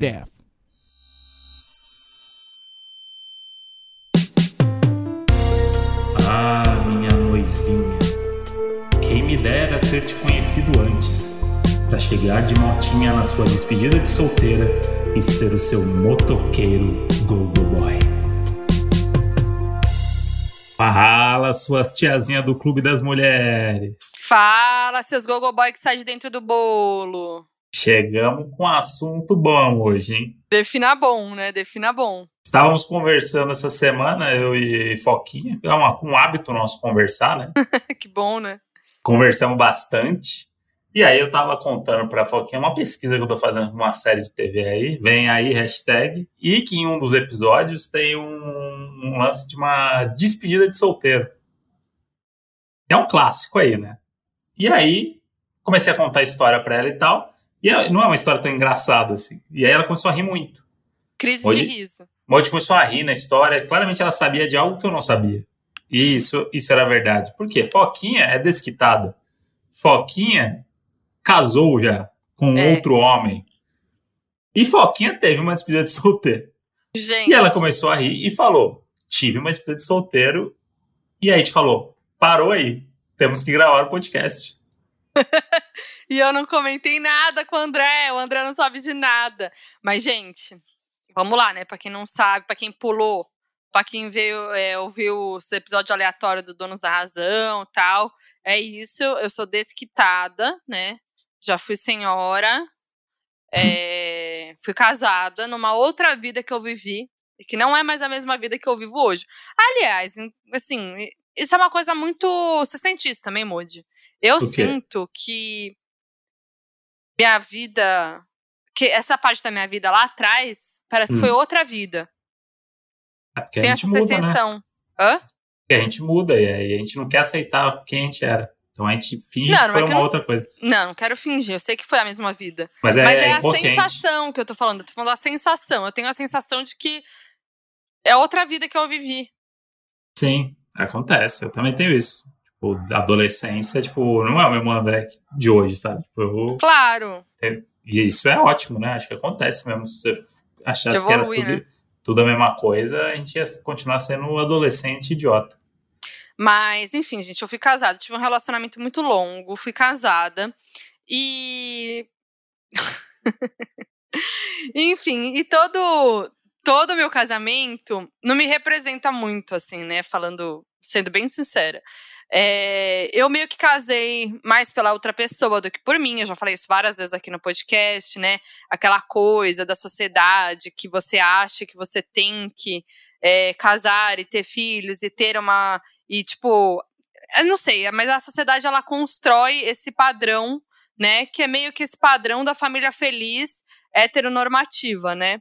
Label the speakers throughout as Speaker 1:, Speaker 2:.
Speaker 1: death.
Speaker 2: Ah, minha noivinha, quem me dera ter te conhecido antes, para chegar de motinha na sua despedida de solteira e ser o seu motoqueiro go-go boy. Fala, suas tiazinhas do Clube das Mulheres.
Speaker 3: Fala, seus gogoboy que sai de dentro do bolo.
Speaker 2: Chegamos com um assunto bom hoje, hein?
Speaker 3: Defina bom, né? Defina bom.
Speaker 2: Estávamos conversando essa semana, eu e Foquinha. É uma- um hábito nosso conversar, né?
Speaker 3: que bom, né?
Speaker 2: Conversamos bastante. E aí eu tava contando pra Foquinha uma pesquisa que eu tô fazendo com uma série de TV aí. Vem aí, hashtag. E que em um dos episódios tem um, um lance de uma despedida de solteiro. É um clássico aí, né? E aí comecei a contar a história pra ela e tal. E é- não é uma história tão engraçada assim. E aí ela começou a rir muito.
Speaker 3: Crise de riso.
Speaker 2: Molde começou a rir na história. Claramente ela sabia de algo que eu não sabia. E isso, isso era verdade. Por quê? Foquinha é desquitada. Foquinha casou já com
Speaker 3: É.
Speaker 2: outro homem. E Foquinha teve uma despedida de solteiro.
Speaker 3: Gente.
Speaker 2: E ela começou a rir e falou: Tive uma despedida de solteiro. E aí gente falou: Parou aí. Temos que gravar o podcast.
Speaker 3: E eu não comentei nada com o André. O André não sabe de nada. Mas, gente, vamos lá, né? Pra quem não sabe, pra quem pulou, pra quem veio é, ouvir o episódio aleatório do Donos da Razão tal. É isso. Eu sou desquitada, né? Já fui senhora. é, fui casada numa outra vida que eu vivi. e Que não é mais a mesma vida que eu vivo hoje. Aliás, assim, isso é uma coisa muito. Você sente isso também, Moody? Eu sinto que minha vida. Que essa parte da minha vida lá atrás parece que
Speaker 2: Hum.
Speaker 3: foi outra vida.
Speaker 2: É porque a
Speaker 3: Tem
Speaker 2: gente
Speaker 3: essa
Speaker 2: muda, né?
Speaker 3: sensação. Hã?
Speaker 2: Porque a gente muda e a gente não quer aceitar quem a gente era. Então a gente finge
Speaker 3: Não,
Speaker 2: que
Speaker 3: não
Speaker 2: foi
Speaker 3: é que
Speaker 2: uma
Speaker 3: não-
Speaker 2: outra coisa.
Speaker 3: Não, não quero fingir. Eu sei que foi a mesma vida.
Speaker 2: Mas é,
Speaker 3: Mas é a
Speaker 2: inconsciente.
Speaker 3: sensação que eu tô falando. Eu tô falando da sensação. Eu tenho a sensação de que é outra vida que eu vivi.
Speaker 2: Sim, acontece. Eu também tenho isso. Tipo, adolescência, tipo, não é o mesmo André de hoje, sabe? Tipo, eu-
Speaker 3: Claro.
Speaker 2: E isso é ótimo, né? Acho que acontece mesmo. Se você achasse
Speaker 3: De
Speaker 2: que era tudo,
Speaker 3: né?
Speaker 2: tudo a mesma coisa, a gente ia continuar sendo um adolescente idiota.
Speaker 3: Mas, enfim, gente, eu fui casada, tive um relacionamento muito longo, fui casada. E. enfim, e todo todo o meu casamento não me representa muito, assim, né? Falando, sendo bem sincera. É, eu meio que casei mais pela outra pessoa do que por mim. Eu já falei isso várias vezes aqui no podcast, né? Aquela coisa da sociedade que você acha que você tem que é, casar e ter filhos e ter uma. E, tipo, eu não sei, mas a sociedade ela constrói esse padrão, né? Que é meio que esse padrão da família feliz heteronormativa, né?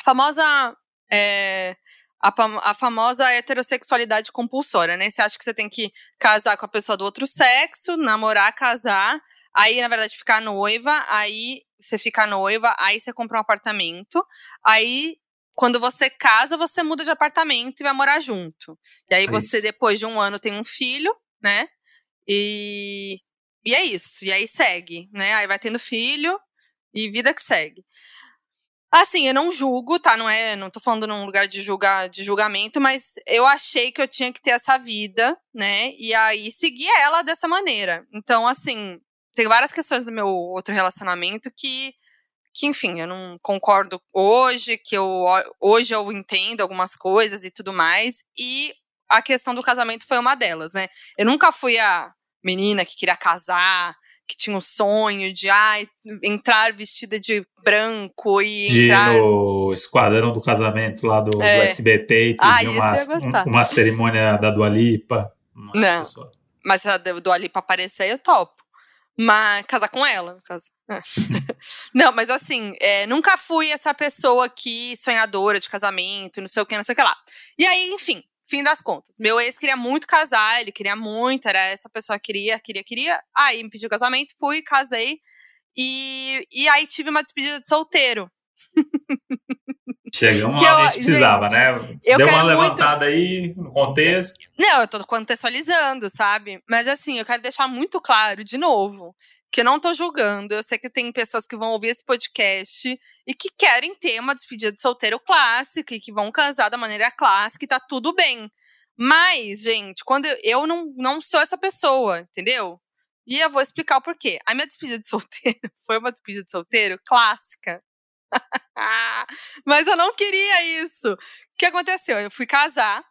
Speaker 3: A famosa. é, a, a famosa heterossexualidade compulsória, né? Você acha que você tem que casar com a pessoa do outro sexo, namorar, casar, aí, na verdade, ficar noiva, aí você fica noiva, aí você compra um apartamento, aí quando você casa, você muda de apartamento e vai morar junto. E aí
Speaker 2: É
Speaker 3: você,
Speaker 2: isso.
Speaker 3: depois de um ano, tem um filho, né? E, e é isso. E aí segue, né? Aí vai tendo filho e vida que segue. Assim, eu não julgo, tá? Não é, não tô falando num lugar de julgar, de julgamento, mas eu achei que eu tinha que ter essa vida, né? E aí seguir ela dessa maneira. Então, assim, tem várias questões do meu outro relacionamento que que, enfim, eu não concordo hoje, que eu hoje eu entendo algumas coisas e tudo mais, e a questão do casamento foi uma delas, né? Eu nunca fui a menina que queria casar, que tinha o sonho de ai, entrar vestida de branco e
Speaker 2: De
Speaker 3: entrar.
Speaker 2: no esquadrão do casamento lá do, do
Speaker 3: É.
Speaker 2: SBT e
Speaker 3: Ah,
Speaker 2: pedir
Speaker 3: esse
Speaker 2: uma, um- uma cerimônia da Dua Lipa. Nossa,
Speaker 3: Não.
Speaker 2: pessoa.
Speaker 3: Mas se a do do Ali pra aparecer, eu topo. Mas casar com ela, no caso. É. não, mas assim, é, nunca fui essa pessoa que sonhadora de casamento, não sei o que, não sei o que lá. E aí, enfim, fim das contas. Meu ex queria muito casar, ele queria muito, era essa pessoa que queria, queria, queria. Aí me pediu casamento, fui, casei. E, e aí tive uma despedida de solteiro.
Speaker 2: Chegamos lá, a gente precisava, né?
Speaker 3: Eu
Speaker 2: Deu uma
Speaker 3: quero muito-
Speaker 2: levantada aí no contexto.
Speaker 3: Não, eu tô contextualizando, sabe? Mas assim, eu quero deixar muito claro, de novo, que eu não tô julgando. Eu sei que tem pessoas que vão ouvir esse podcast e que querem ter uma despedida de solteiro clássica e que vão casar da maneira clássica e tá tudo bem. Mas, gente, quando eu, eu não, não sou essa pessoa, entendeu? E eu vou explicar o porquê. A minha despedida de solteiro foi uma despedida de solteiro clássica. Mas eu não queria isso. O que aconteceu? Eu fui casar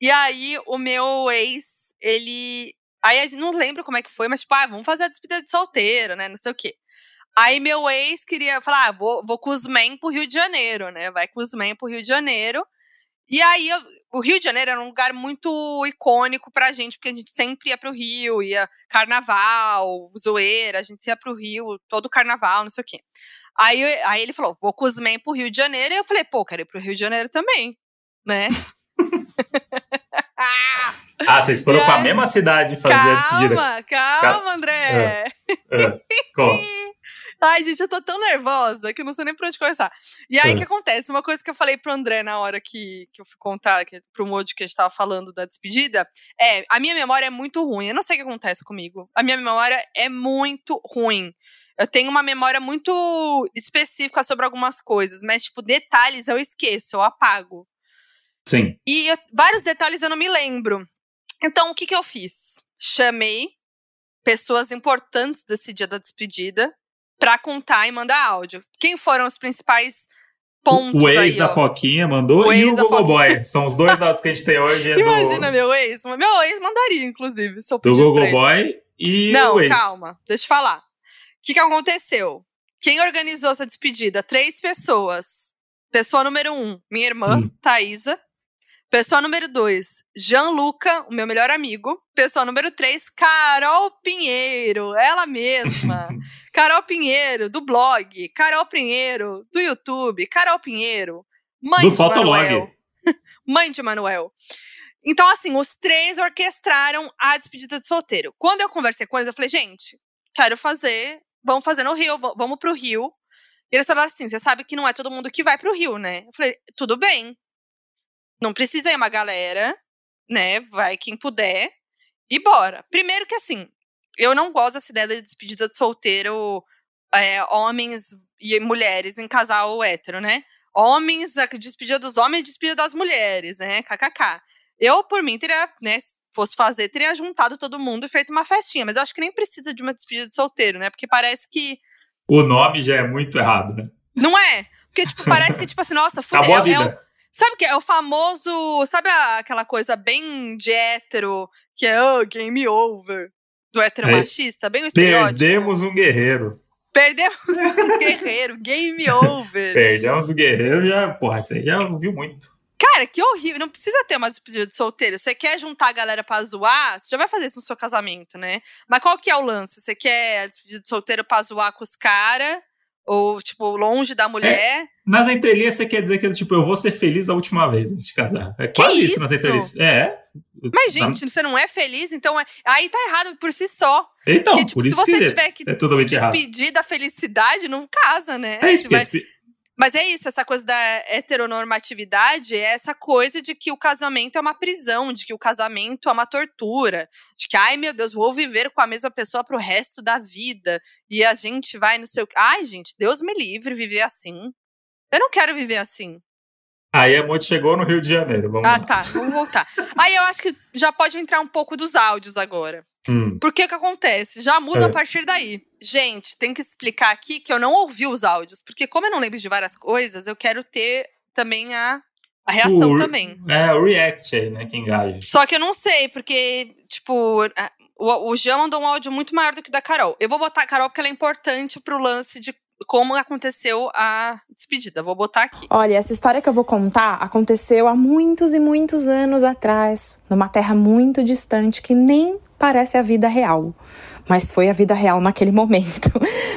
Speaker 3: e aí o meu ex, ele. Aí não lembro como é que foi, mas tipo, ah, vamos fazer a despedida de solteiro, né? Não sei o quê. Aí meu ex queria falar, ah, vou, vou com os men pro Rio de Janeiro, né? Vai com os men pro Rio de Janeiro. E aí, eu- o Rio de Janeiro era um lugar muito icônico pra gente, porque a gente sempre ia pro Rio, ia carnaval, zoeira, a gente ia pro Rio, todo carnaval, não sei o quê. Aí, aí ele falou, vou com os men pro Rio de Janeiro, e eu falei, pô, quero ir pro Rio de Janeiro também, né?
Speaker 2: Ah, vocês foram pra mesma cidade fazer a despedida.
Speaker 3: calma, calma, André.
Speaker 2: Ah, como?
Speaker 3: Ai, gente, eu tô tão nervosa que eu não sei nem por onde começar. E aí, o
Speaker 2: É.
Speaker 3: que acontece? Uma coisa que eu falei pro André na hora que, que eu fui contar, que, pro Moody que a gente tava falando da despedida, é, a minha memória é muito ruim. Eu não sei o que acontece comigo. A minha memória é muito ruim. Eu tenho uma memória muito específica sobre algumas coisas, mas, tipo, detalhes eu esqueço, eu apago.
Speaker 2: Sim.
Speaker 3: E eu- vários detalhes eu não me lembro. Então, o que, que eu fiz? Chamei pessoas importantes desse dia da despedida pra contar e mandar áudio. Quem foram os principais pontos
Speaker 2: O ex
Speaker 3: aí,
Speaker 2: da
Speaker 3: ó?
Speaker 2: Foquinha mandou
Speaker 3: O
Speaker 2: e o Google. Boy. São os dois dados que a gente tem hoje. É do,
Speaker 3: Imagina meu ex. Meu ex mandaria, inclusive, se eu
Speaker 2: do Google. Boy e
Speaker 3: Não,
Speaker 2: o ex.
Speaker 3: calma, deixa eu falar. O que, que aconteceu? Quem organizou essa despedida? Três pessoas. Pessoa número um, minha irmã,
Speaker 2: Hum.
Speaker 3: Thaisa. Pessoa número dois, Gianluca, o meu melhor amigo. Pessoa número três, Carol Pinheiro, ela mesma. Carol Pinheiro, do blog. Carol Pinheiro, do YouTube. Carol Pinheiro, mãe
Speaker 2: Do
Speaker 3: de
Speaker 2: Fotolog.
Speaker 3: Manuel. mãe de Manuel. Então, assim, os três orquestraram a despedida de solteiro. Quando eu conversei com eles, eu falei, gente, quero fazer, vamos fazer no Rio, vamos pro Rio. E eles falaram assim: você sabe que não é todo mundo que vai pro Rio, né? Eu falei, tudo bem. Não precisa ir uma galera, né? Vai quem puder. E bora. Primeiro que assim, eu não gosto dessa ideia de despedida de solteiro, é, homens e mulheres em casal hétero, né? Homens, a despedida dos homens e despedida das mulheres, né? KKK. Eu, por mim, teria, né? Se fosse fazer, teria juntado todo mundo e feito uma festinha. Mas eu acho que nem precisa de uma despedida de solteiro, né? Porque parece que.
Speaker 2: O nome já é muito errado, né?
Speaker 3: Não é? Porque, tipo, parece que, tipo assim, nossa, fudeu.
Speaker 2: Acabou a
Speaker 3: é- é um-
Speaker 2: vida.
Speaker 3: Sabe o que é? É o famoso. Sabe aquela coisa bem de hétero, que é oh, game over? Do hétero
Speaker 2: É.
Speaker 3: machista? Bem o estereótipo.
Speaker 2: Perdemos um guerreiro.
Speaker 3: Perdemos um guerreiro, game over.
Speaker 2: Perdemos o guerreiro, já. Porra, você já ouviu muito.
Speaker 3: Cara, que horrível. Não precisa ter uma despedida de solteiro. Você quer juntar a galera pra zoar? Você já vai fazer isso no seu casamento, né? Mas qual que é o lance? Você quer a despedida de solteiro pra zoar com os caras? Ou, tipo, longe da mulher?
Speaker 2: Nas entrelinhas, você quer dizer que, tipo, eu vou ser feliz da última vez antes de casar. É quase isso? nas entrelinhas. É.
Speaker 3: Mas, gente, você não é feliz, então é... aí tá errado por si só.
Speaker 2: Então,
Speaker 3: Porque, tipo,
Speaker 2: por
Speaker 3: se
Speaker 2: isso
Speaker 3: você
Speaker 2: que
Speaker 3: tiver que
Speaker 2: é
Speaker 3: se
Speaker 2: errado.
Speaker 3: despedir da felicidade, não casa, né?
Speaker 2: É isso
Speaker 3: Você
Speaker 2: que é
Speaker 3: vai- Mas é isso, essa coisa da heteronormatividade é essa coisa de que o casamento é uma prisão, de que o casamento é uma tortura, de que, ai meu Deus, vou viver com a mesma pessoa pro resto da vida e a gente vai no seu. Ai, gente, Deus me livre viver assim. Eu não quero viver assim.
Speaker 2: Aí a Monte chegou no Rio de Janeiro. Vamos
Speaker 3: Ah,
Speaker 2: lá.
Speaker 3: tá, vamos voltar. Aí eu acho que já pode entrar um pouco dos áudios agora.
Speaker 2: Hum.
Speaker 3: Porque o que acontece? Já muda
Speaker 2: É.
Speaker 3: a partir daí. Gente, tem que explicar aqui que eu não ouvi os áudios, porque como eu não lembro de várias coisas, eu quero ter também a, a reação
Speaker 2: O-
Speaker 3: também.
Speaker 2: É, o React aí, né? Que engaja.
Speaker 3: Só que eu não sei, porque, tipo, o, o Jean mandou um áudio muito maior do que o da Carol. Eu vou botar a Carol porque ela é importante pro lance de como aconteceu a despedida. Vou botar aqui.
Speaker 1: Olha, essa história que eu vou contar aconteceu há muitos e muitos anos atrás, numa terra muito distante que nem parece a vida real. Mas foi a vida real naquele momento.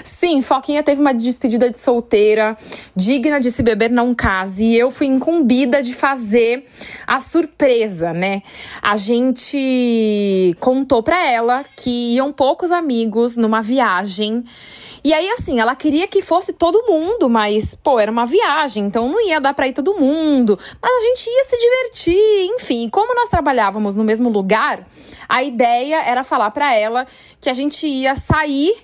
Speaker 1: Sim, Foquinha teve uma despedida de solteira, digna de se beber não case, e eu fui incumbida de fazer a surpresa, né? A gente contou pra ela que iam poucos amigos numa viagem E aí, assim, ela queria que fosse todo mundo, mas, pô, era uma viagem, então não ia dar pra ir todo mundo. Mas a gente ia se divertir, enfim. Como nós trabalhávamos no mesmo lugar, a ideia era falar para ela que a gente ia sair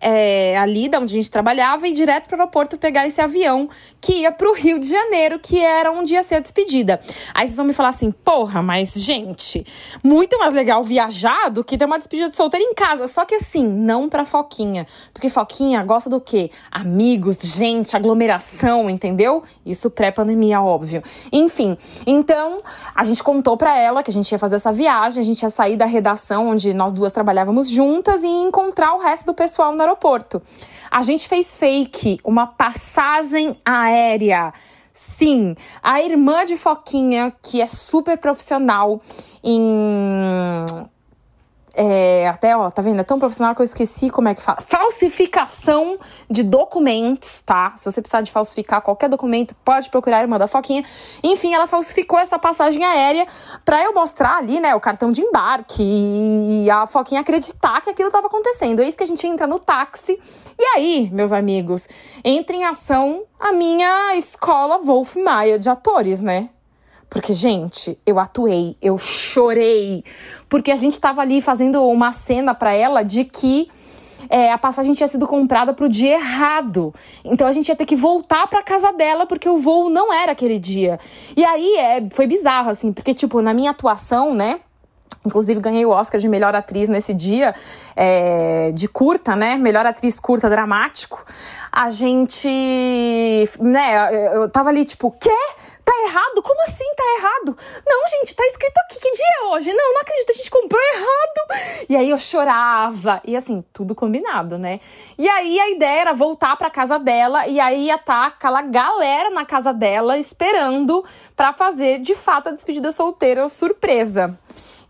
Speaker 1: é, ali da onde a gente trabalhava e direto para o aeroporto pegar esse avião que ia para o Rio de Janeiro, que era onde ia ser a despedida. Aí vocês vão me falar assim, porra, mas gente, muito mais legal viajar do que ter uma despedida de solteiro em casa. Só que assim, não para Foquinha, porque Foquinha gosta do quê? Amigos, gente, aglomeração, entendeu? Isso pré-pandemia, óbvio. Enfim, então a gente contou para ela que a gente ia fazer essa viagem, a gente ia sair da redação onde nós duas trabalhávamos juntas e encontrar o resto do pessoal na aeroporto. A gente fez fake, uma passagem aérea. Sim, a irmã de Foquinha, que é super profissional em é, até, ó, tá vendo? É tão profissional que eu esqueci como é que fala. Falsificação de documentos, tá? Se você precisar de falsificar qualquer documento, pode procurar a irmã da Foquinha. Enfim, ela falsificou essa passagem aérea pra eu mostrar ali, né, o cartão de embarque e a Foquinha acreditar que aquilo tava acontecendo. É isso que a gente entra no táxi. E aí, meus amigos, entra em ação a minha escola Wolf Maia de atores, né? Porque, gente, eu atuei, eu chorei. Porque a gente tava ali fazendo uma cena para ela de que é, a passagem tinha sido comprada pro dia errado. Então a gente ia ter que voltar pra casa dela porque o voo não era aquele dia. E aí é, foi bizarro, assim, porque, tipo, na minha atuação, né? Inclusive, ganhei o Oscar de melhor atriz nesse dia, é, de curta, né? Melhor atriz curta dramático. A gente. né? Eu tava ali, tipo, quê? Errado? Como assim tá errado? Não, gente, tá escrito aqui. Que dia é hoje? Não, não acredito, a gente comprou errado. E aí eu chorava. E assim, tudo combinado, né? E aí a ideia era voltar pra casa dela e aí ia estar tá aquela galera na casa dela esperando para fazer de fato a despedida solteira surpresa.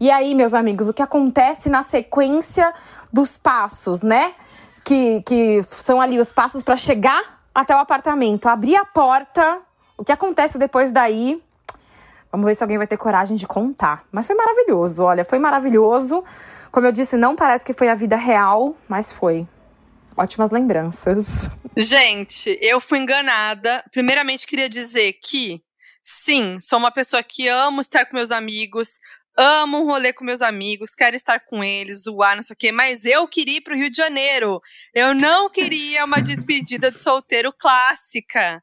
Speaker 1: E aí, meus amigos, o que acontece na sequência dos passos, né? Que, que são ali os passos para chegar até o apartamento. Abrir a porta, o que acontece depois daí? Vamos ver se alguém vai ter coragem de contar. Mas foi maravilhoso, olha, foi maravilhoso. Como eu disse, não parece que foi a vida real, mas foi. Ótimas lembranças.
Speaker 3: Gente, eu fui enganada. Primeiramente, queria dizer que, sim, sou uma pessoa que amo estar com meus amigos, amo um rolê com meus amigos, quero estar com eles, zoar, não sei o quê, mas eu queria ir pro Rio de Janeiro. Eu não queria uma despedida de solteiro clássica.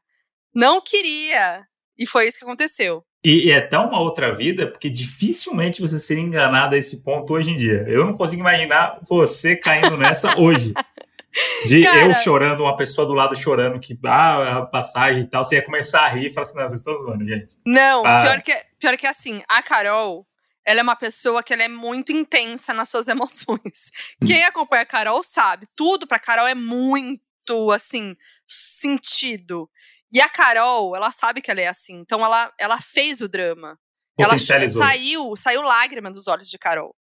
Speaker 3: Não queria. E foi isso que aconteceu.
Speaker 2: E, e é tão uma outra vida, porque dificilmente você seria enganado a esse ponto hoje em dia. Eu não consigo imaginar você caindo nessa hoje. De Cara, eu chorando, uma pessoa do lado chorando que ah, a passagem e tal, você ia começar a rir e falar assim: não, vocês estão zoando, gente.
Speaker 3: Não, ah. pior, que, pior que assim, a Carol, ela é uma pessoa que ela é muito intensa nas suas emoções. Quem acompanha a Carol sabe, tudo pra Carol é muito, assim, sentido. E a Carol, ela sabe que ela é assim. Então ela, ela fez o drama. Ela saiu, saiu lágrima dos olhos de Carol.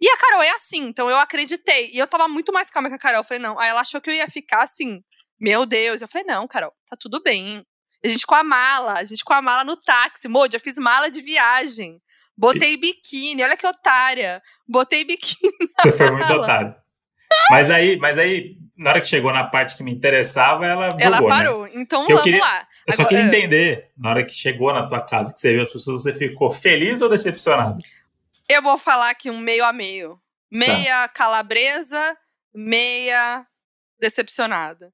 Speaker 3: E a Carol é assim, então eu acreditei. E eu tava muito mais calma que a Carol. Eu falei, não. Aí ela achou que eu ia ficar assim, meu Deus. Eu falei, não, Carol, tá tudo bem. A gente com a mala, a gente com a mala no táxi. Moody, eu fiz mala de viagem. Botei biquíni, olha que otária. Botei biquíni.
Speaker 2: Você foi muito otário. Mas aí, mas aí, na hora que chegou na parte que me interessava, ela
Speaker 3: Ela
Speaker 2: né?
Speaker 3: parou. Né? Então eu vamos
Speaker 2: queria,
Speaker 3: lá.
Speaker 2: Eu só queria entender, na hora que chegou na tua casa, que você viu as pessoas, você ficou feliz ou decepcionado?
Speaker 3: Eu vou falar aqui um meio a meio. Meia tá. calabresa, meia decepcionada.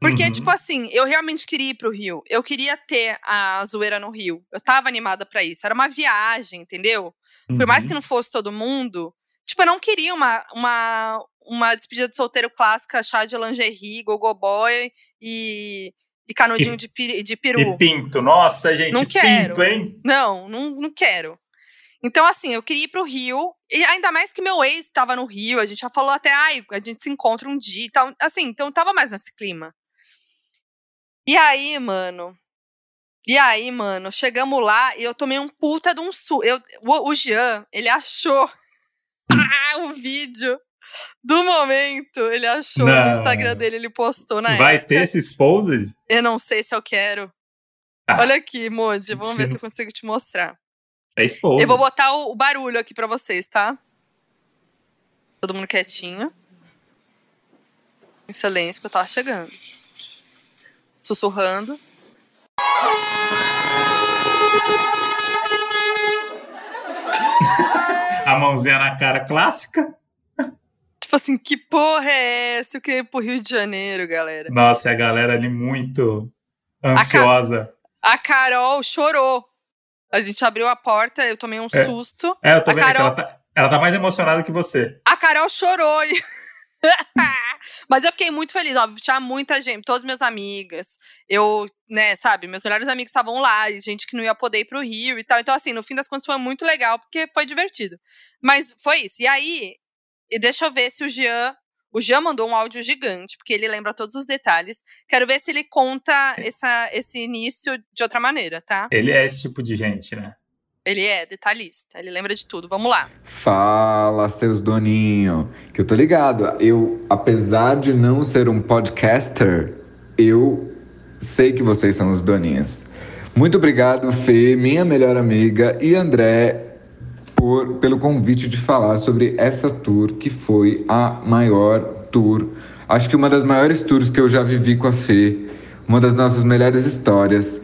Speaker 3: Porque, uhum. tipo assim, eu realmente queria ir pro Rio. Eu queria ter a zoeira no Rio. Eu tava animada para isso. Era uma viagem, entendeu? Uhum. Por mais que uhum. não fosse todo mundo, Tipo, eu não queria uma, uma, uma despedida de solteiro clássica, chá de lingerie, gogoboy e, e canudinho de, de peru.
Speaker 2: E pinto. Nossa, gente,
Speaker 3: não quero.
Speaker 2: pinto, hein?
Speaker 3: Não, não, não quero. Então, assim, eu queria ir pro Rio, e ainda mais que meu ex estava no Rio, a gente já falou até, ai, a gente se encontra um dia e tal. Assim, então tava mais nesse clima. E aí, mano. E aí, mano, chegamos lá e eu tomei um puta de um su. Eu, o, o Jean, ele achou ah, o vídeo do momento. Ele achou não. no Instagram dele, ele postou na
Speaker 2: Vai
Speaker 3: época.
Speaker 2: ter esse exposed?
Speaker 3: Eu não sei se eu quero. Ah, Olha aqui, Moji, vamos ver se eu consigo te mostrar.
Speaker 2: É exposed.
Speaker 3: Eu vou botar o, o barulho aqui pra vocês, tá? Todo mundo quietinho. em silêncio que eu tava chegando. Sussurrando.
Speaker 2: A mãozinha na cara clássica.
Speaker 3: Tipo assim, que porra é essa? Eu queria ir pro Rio de Janeiro, galera.
Speaker 2: Nossa, a galera ali muito ansiosa.
Speaker 3: A, Carol chorou. A gente abriu a porta, eu tomei um
Speaker 2: É.
Speaker 3: susto.
Speaker 2: É, eu tô
Speaker 3: A
Speaker 2: vendo que
Speaker 3: Carol-
Speaker 2: ela tá, ela tá mais emocionada que você.
Speaker 3: A Carol chorou. e- Mas eu fiquei muito feliz, óbvio. Tinha muita gente, todas minhas amigas. Eu, né, sabe, meus melhores amigos estavam lá, e gente que não ia poder ir pro Rio e tal. Então, assim, no fim das contas foi muito legal, porque foi divertido. Mas foi isso. E aí, e deixa eu ver se o Jean. O Jean mandou um áudio gigante, porque ele lembra todos os detalhes. Quero ver se ele conta essa, esse início de outra maneira, tá?
Speaker 2: Ele é esse tipo de gente, né?
Speaker 3: Ele é detalhista, ele lembra de tudo. Vamos lá.
Speaker 4: Fala, seus doninhos. Que eu tô ligado. Eu, apesar de não ser um podcaster, eu sei que vocês são os doninhos. Muito obrigado, Fê, minha melhor amiga, e André, por, pelo convite de falar sobre essa tour, que foi a maior tour. Acho que uma das maiores tours que eu já vivi com a Fê. Uma das nossas melhores histórias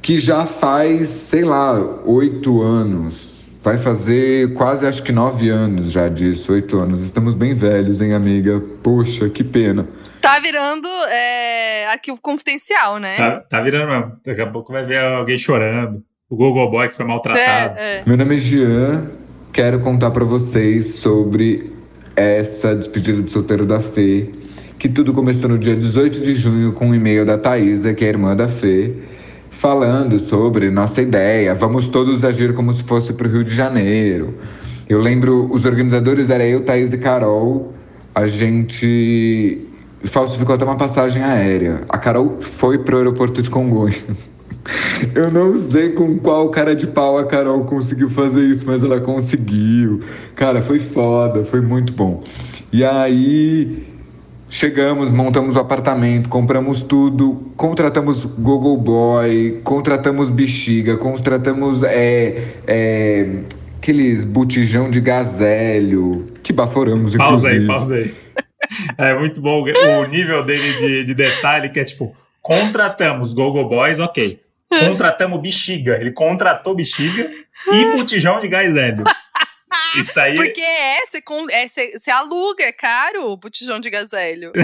Speaker 4: que já faz, sei lá, oito anos. Vai fazer quase acho que nove anos já disso, oito anos. Estamos bem velhos, hein, amiga? Poxa, que pena.
Speaker 3: Tá virando é, arquivo confidencial, né?
Speaker 2: Tá, tá virando mesmo. Daqui a pouco vai ver alguém chorando. O Google Boy que foi maltratado.
Speaker 3: É, é.
Speaker 4: Meu nome é Jean, quero contar pra vocês sobre essa despedida de solteiro da Fê, que tudo começou no dia 18 de junho com um e-mail da Thaisa, que é a irmã da Fê, falando sobre nossa ideia, vamos todos agir como se fosse pro Rio de Janeiro. Eu lembro, os organizadores eram eu, Thaís e Carol, a gente falsificou até uma passagem aérea. A Carol foi pro aeroporto de Congonhas. Eu não sei com qual cara de pau a Carol conseguiu fazer isso, mas ela conseguiu. Cara, foi foda, foi muito bom. E aí chegamos, montamos o apartamento, compramos tudo, contratamos Google Boy, contratamos bexiga, contratamos é, é, aqueles botijão de gazélio, que baforamos,
Speaker 2: Pausa aí,
Speaker 4: inclusive.
Speaker 2: pausa aí. É muito bom o nível dele de, de detalhe, que é tipo, contratamos Google Boys, ok. Contratamos bexiga. Ele contratou bexiga e botijão de gás hélio. Isso aí.
Speaker 3: Porque é, você é, você- você aluga, é caro o botijão de gazélio.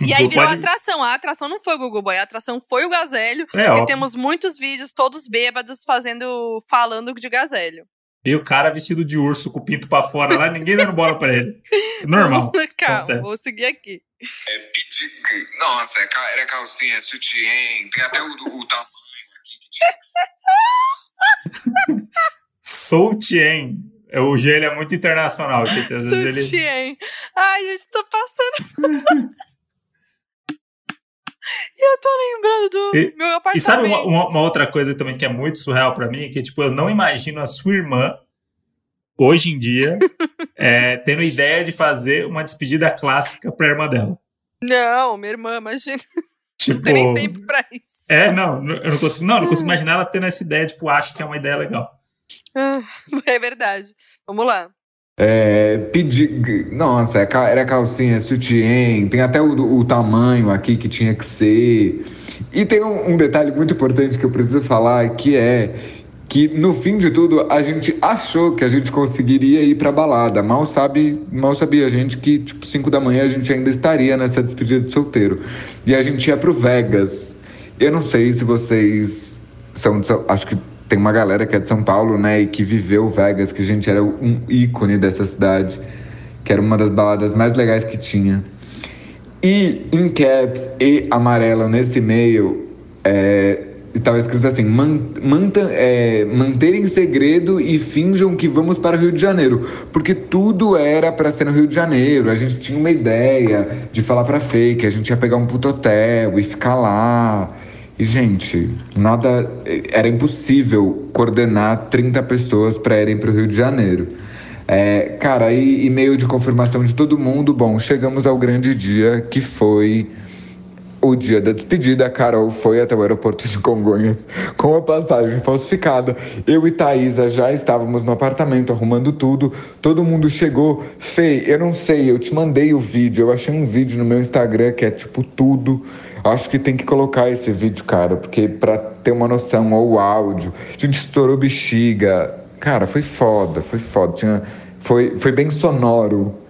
Speaker 3: E aí virou
Speaker 2: pode-
Speaker 3: atração. A atração não foi o Google Boy, a atração foi o gazélio.
Speaker 2: É,
Speaker 3: E temos muitos vídeos, todos bêbados, fazendo, falando de gazélio.
Speaker 2: E o cara vestido de urso com o pinto pra fora lá, ninguém dando bola pra ele. Normal.
Speaker 3: Calma,
Speaker 2: Acontece.
Speaker 3: vou seguir aqui.
Speaker 5: É pedir. Nossa, é era calcinha, sutiã, tem até o, o tamanho aqui que tinha.
Speaker 2: Soutien. É, O G ele é muito internacional, gente. Às vezes ele.
Speaker 3: Sutiã. Ai, gente, tô passando. E eu tô lembrando do
Speaker 2: E-
Speaker 3: meu apartamento.
Speaker 2: E sabe uma, uma- uma outra coisa também que é muito surreal pra mim? Que, tipo, eu não imagino a sua irmã, hoje em dia, é, tendo ideia de fazer uma despedida clássica pra irmã dela.
Speaker 3: Não, minha irmã, imagina.
Speaker 2: Tipo.
Speaker 3: Não tem nem tempo pra isso.
Speaker 2: É, não, eu não consigo, não, não consigo imaginar ela tendo essa ideia, tipo, acho que é uma ideia legal.
Speaker 3: Ah, É verdade. Vamos lá.
Speaker 4: É, pedir. Nossa, é era calcinha, sutiã, tem até o, o tamanho aqui que tinha que ser. E tem um, um detalhe muito importante que eu preciso falar, que é que no fim de tudo a gente achou que a gente conseguiria ir pra balada. Mal sabe, mal sabia a gente que tipo 5 da manhã a gente ainda estaria nessa despedida de solteiro. E a gente ia pro Vegas. Eu não sei se vocês são São, acho que tem uma galera que é de São Paulo, né, e que viveu Vegas, que a gente era um ícone dessa cidade, que era uma das baladas mais legais que tinha. E em caps e amarelo nesse e-mail é, estava escrito assim: "Man- manta- é, manter em segredo e finjam que vamos para o Rio de Janeiro. Porque tudo era para ser no Rio de Janeiro. A gente tinha uma ideia de falar pra Fê que a gente ia pegar um puto hotel e ficar lá. E, gente, nada. Era impossível coordenar 30 pessoas para irem para o Rio de Janeiro. É, cara, e e-mail de confirmação de todo mundo. Bom, chegamos ao grande dia que foi o dia da despedida, Carol foi até o aeroporto de Congonhas com a passagem falsificada. Eu e Thaisa já estávamos no apartamento arrumando tudo. Todo mundo chegou. Fê, eu não sei, eu te mandei o vídeo. Eu achei um vídeo no meu Instagram que é tipo tudo. Acho que tem que colocar esse vídeo, cara, porque pra ter uma noção, ou o áudio. A gente estourou bexiga. Cara, foi foda, foi foda. Tinha, foi, foi bem sonoro.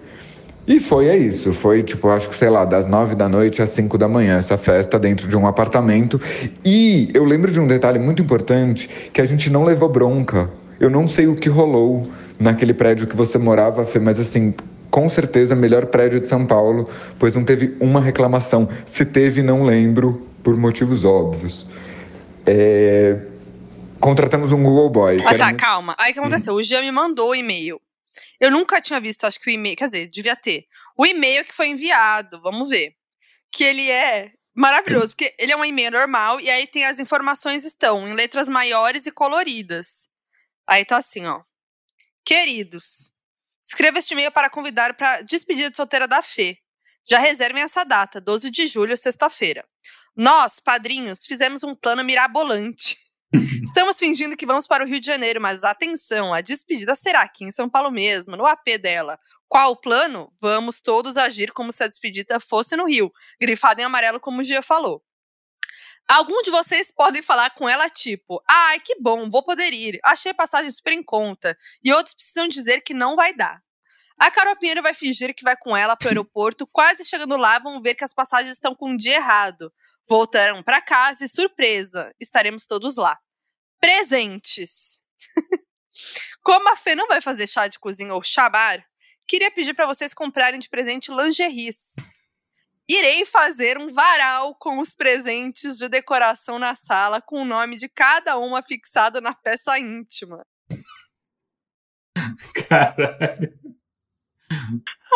Speaker 4: E foi é isso, foi tipo, acho que sei lá, das nove da noite às cinco da manhã, essa festa dentro de um apartamento. E eu lembro de um detalhe muito importante, que a gente não levou bronca. Eu não sei o que rolou naquele prédio que você morava, Fê, mas assim, com certeza melhor prédio de São Paulo, pois não teve uma reclamação. Se teve, não lembro, por motivos óbvios. É... Contratamos um Google Boy.
Speaker 3: Ah, tá, calma. Aí o que aconteceu? O Jean me mandou o e-mail. Eu nunca tinha visto, acho que o e-mail, quer dizer, devia ter. O e-mail que foi enviado, vamos ver. Que ele é maravilhoso, porque ele é um e-mail normal e aí tem as informações estão em letras maiores e coloridas. Aí tá assim, ó. Queridos, escreva este e-mail para convidar para despedida de solteira da Fê. Já reservem essa data, 12 de julho, sexta-feira. Nós, padrinhos, fizemos um plano mirabolante. Estamos fingindo que vamos para o Rio de Janeiro, mas atenção, a despedida será aqui em São Paulo mesmo, no AP dela. Qual o plano? Vamos todos agir como se a despedida fosse no Rio, grifada em amarelo, como o Gia falou. Algum de vocês podem falar com ela tipo, ai, que bom, vou poder ir, achei passagem super em conta. E outros precisam dizer que não vai dar. A Carol Pinheiro vai fingir que vai com ela para o aeroporto, quase chegando lá vão ver que as passagens estão com um dia errado. Voltarão para casa e, surpresa, estaremos todos lá. Presentes. Como a Fê não vai fazer chá de cozinha ou chabar, queria pedir para vocês comprarem de presente lingeries. Irei fazer um varal com os presentes de decoração na sala, com o nome de cada uma fixado na peça íntima.
Speaker 2: Caralho.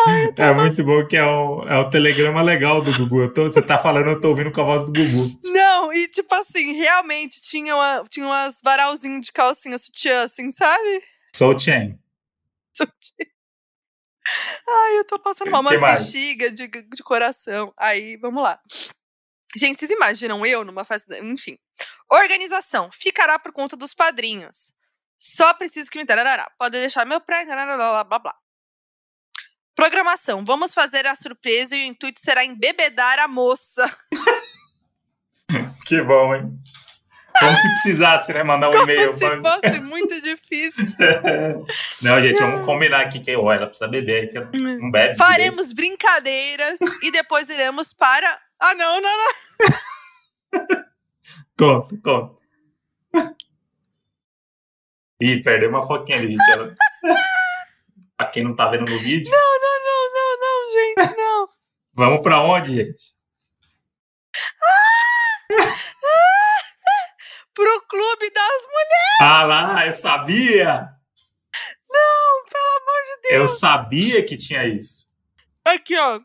Speaker 2: Ai, é muito bom que é o, é o telegrama legal do Gugu. Tô, você tá falando, eu tô ouvindo com a voz do Gugu.
Speaker 3: Não, e tipo assim, realmente tinha, uma, tinha umas varalzinhos de calcinha sutiã, assim, sabe?
Speaker 2: Sou Chen.
Speaker 3: Ai, eu tô passando mal. Umas bexigas de, de coração. Aí, vamos lá. Gente, vocês imaginam eu numa festa. Enfim. Organização. Ficará por conta dos padrinhos. Só preciso que me. Pode deixar meu pré. Blá, blá, blá. Programação. Vamos fazer a surpresa e o intuito será embebedar a moça.
Speaker 2: que bom, hein? Como se precisasse, né? Mandar um
Speaker 3: Como
Speaker 2: e-mail.
Speaker 3: Se fosse muito difícil.
Speaker 2: Não, gente, vamos combinar aqui que oh, ela precisa beber, que não bebe.
Speaker 3: Faremos direito. brincadeiras e depois iremos para. Ah, não, não, não.
Speaker 2: conta, conta. Ih, perdeu uma foquinha ali, gente. Ela... pra quem não tá vendo no vídeo.
Speaker 3: Não, não, não, não, não, gente, não.
Speaker 2: Vamos pra onde, gente?
Speaker 3: Pro Clube das Mulheres!
Speaker 2: Ah lá, eu sabia!
Speaker 3: Não, pelo amor de Deus!
Speaker 2: Eu sabia que tinha isso.
Speaker 3: Aqui, ó.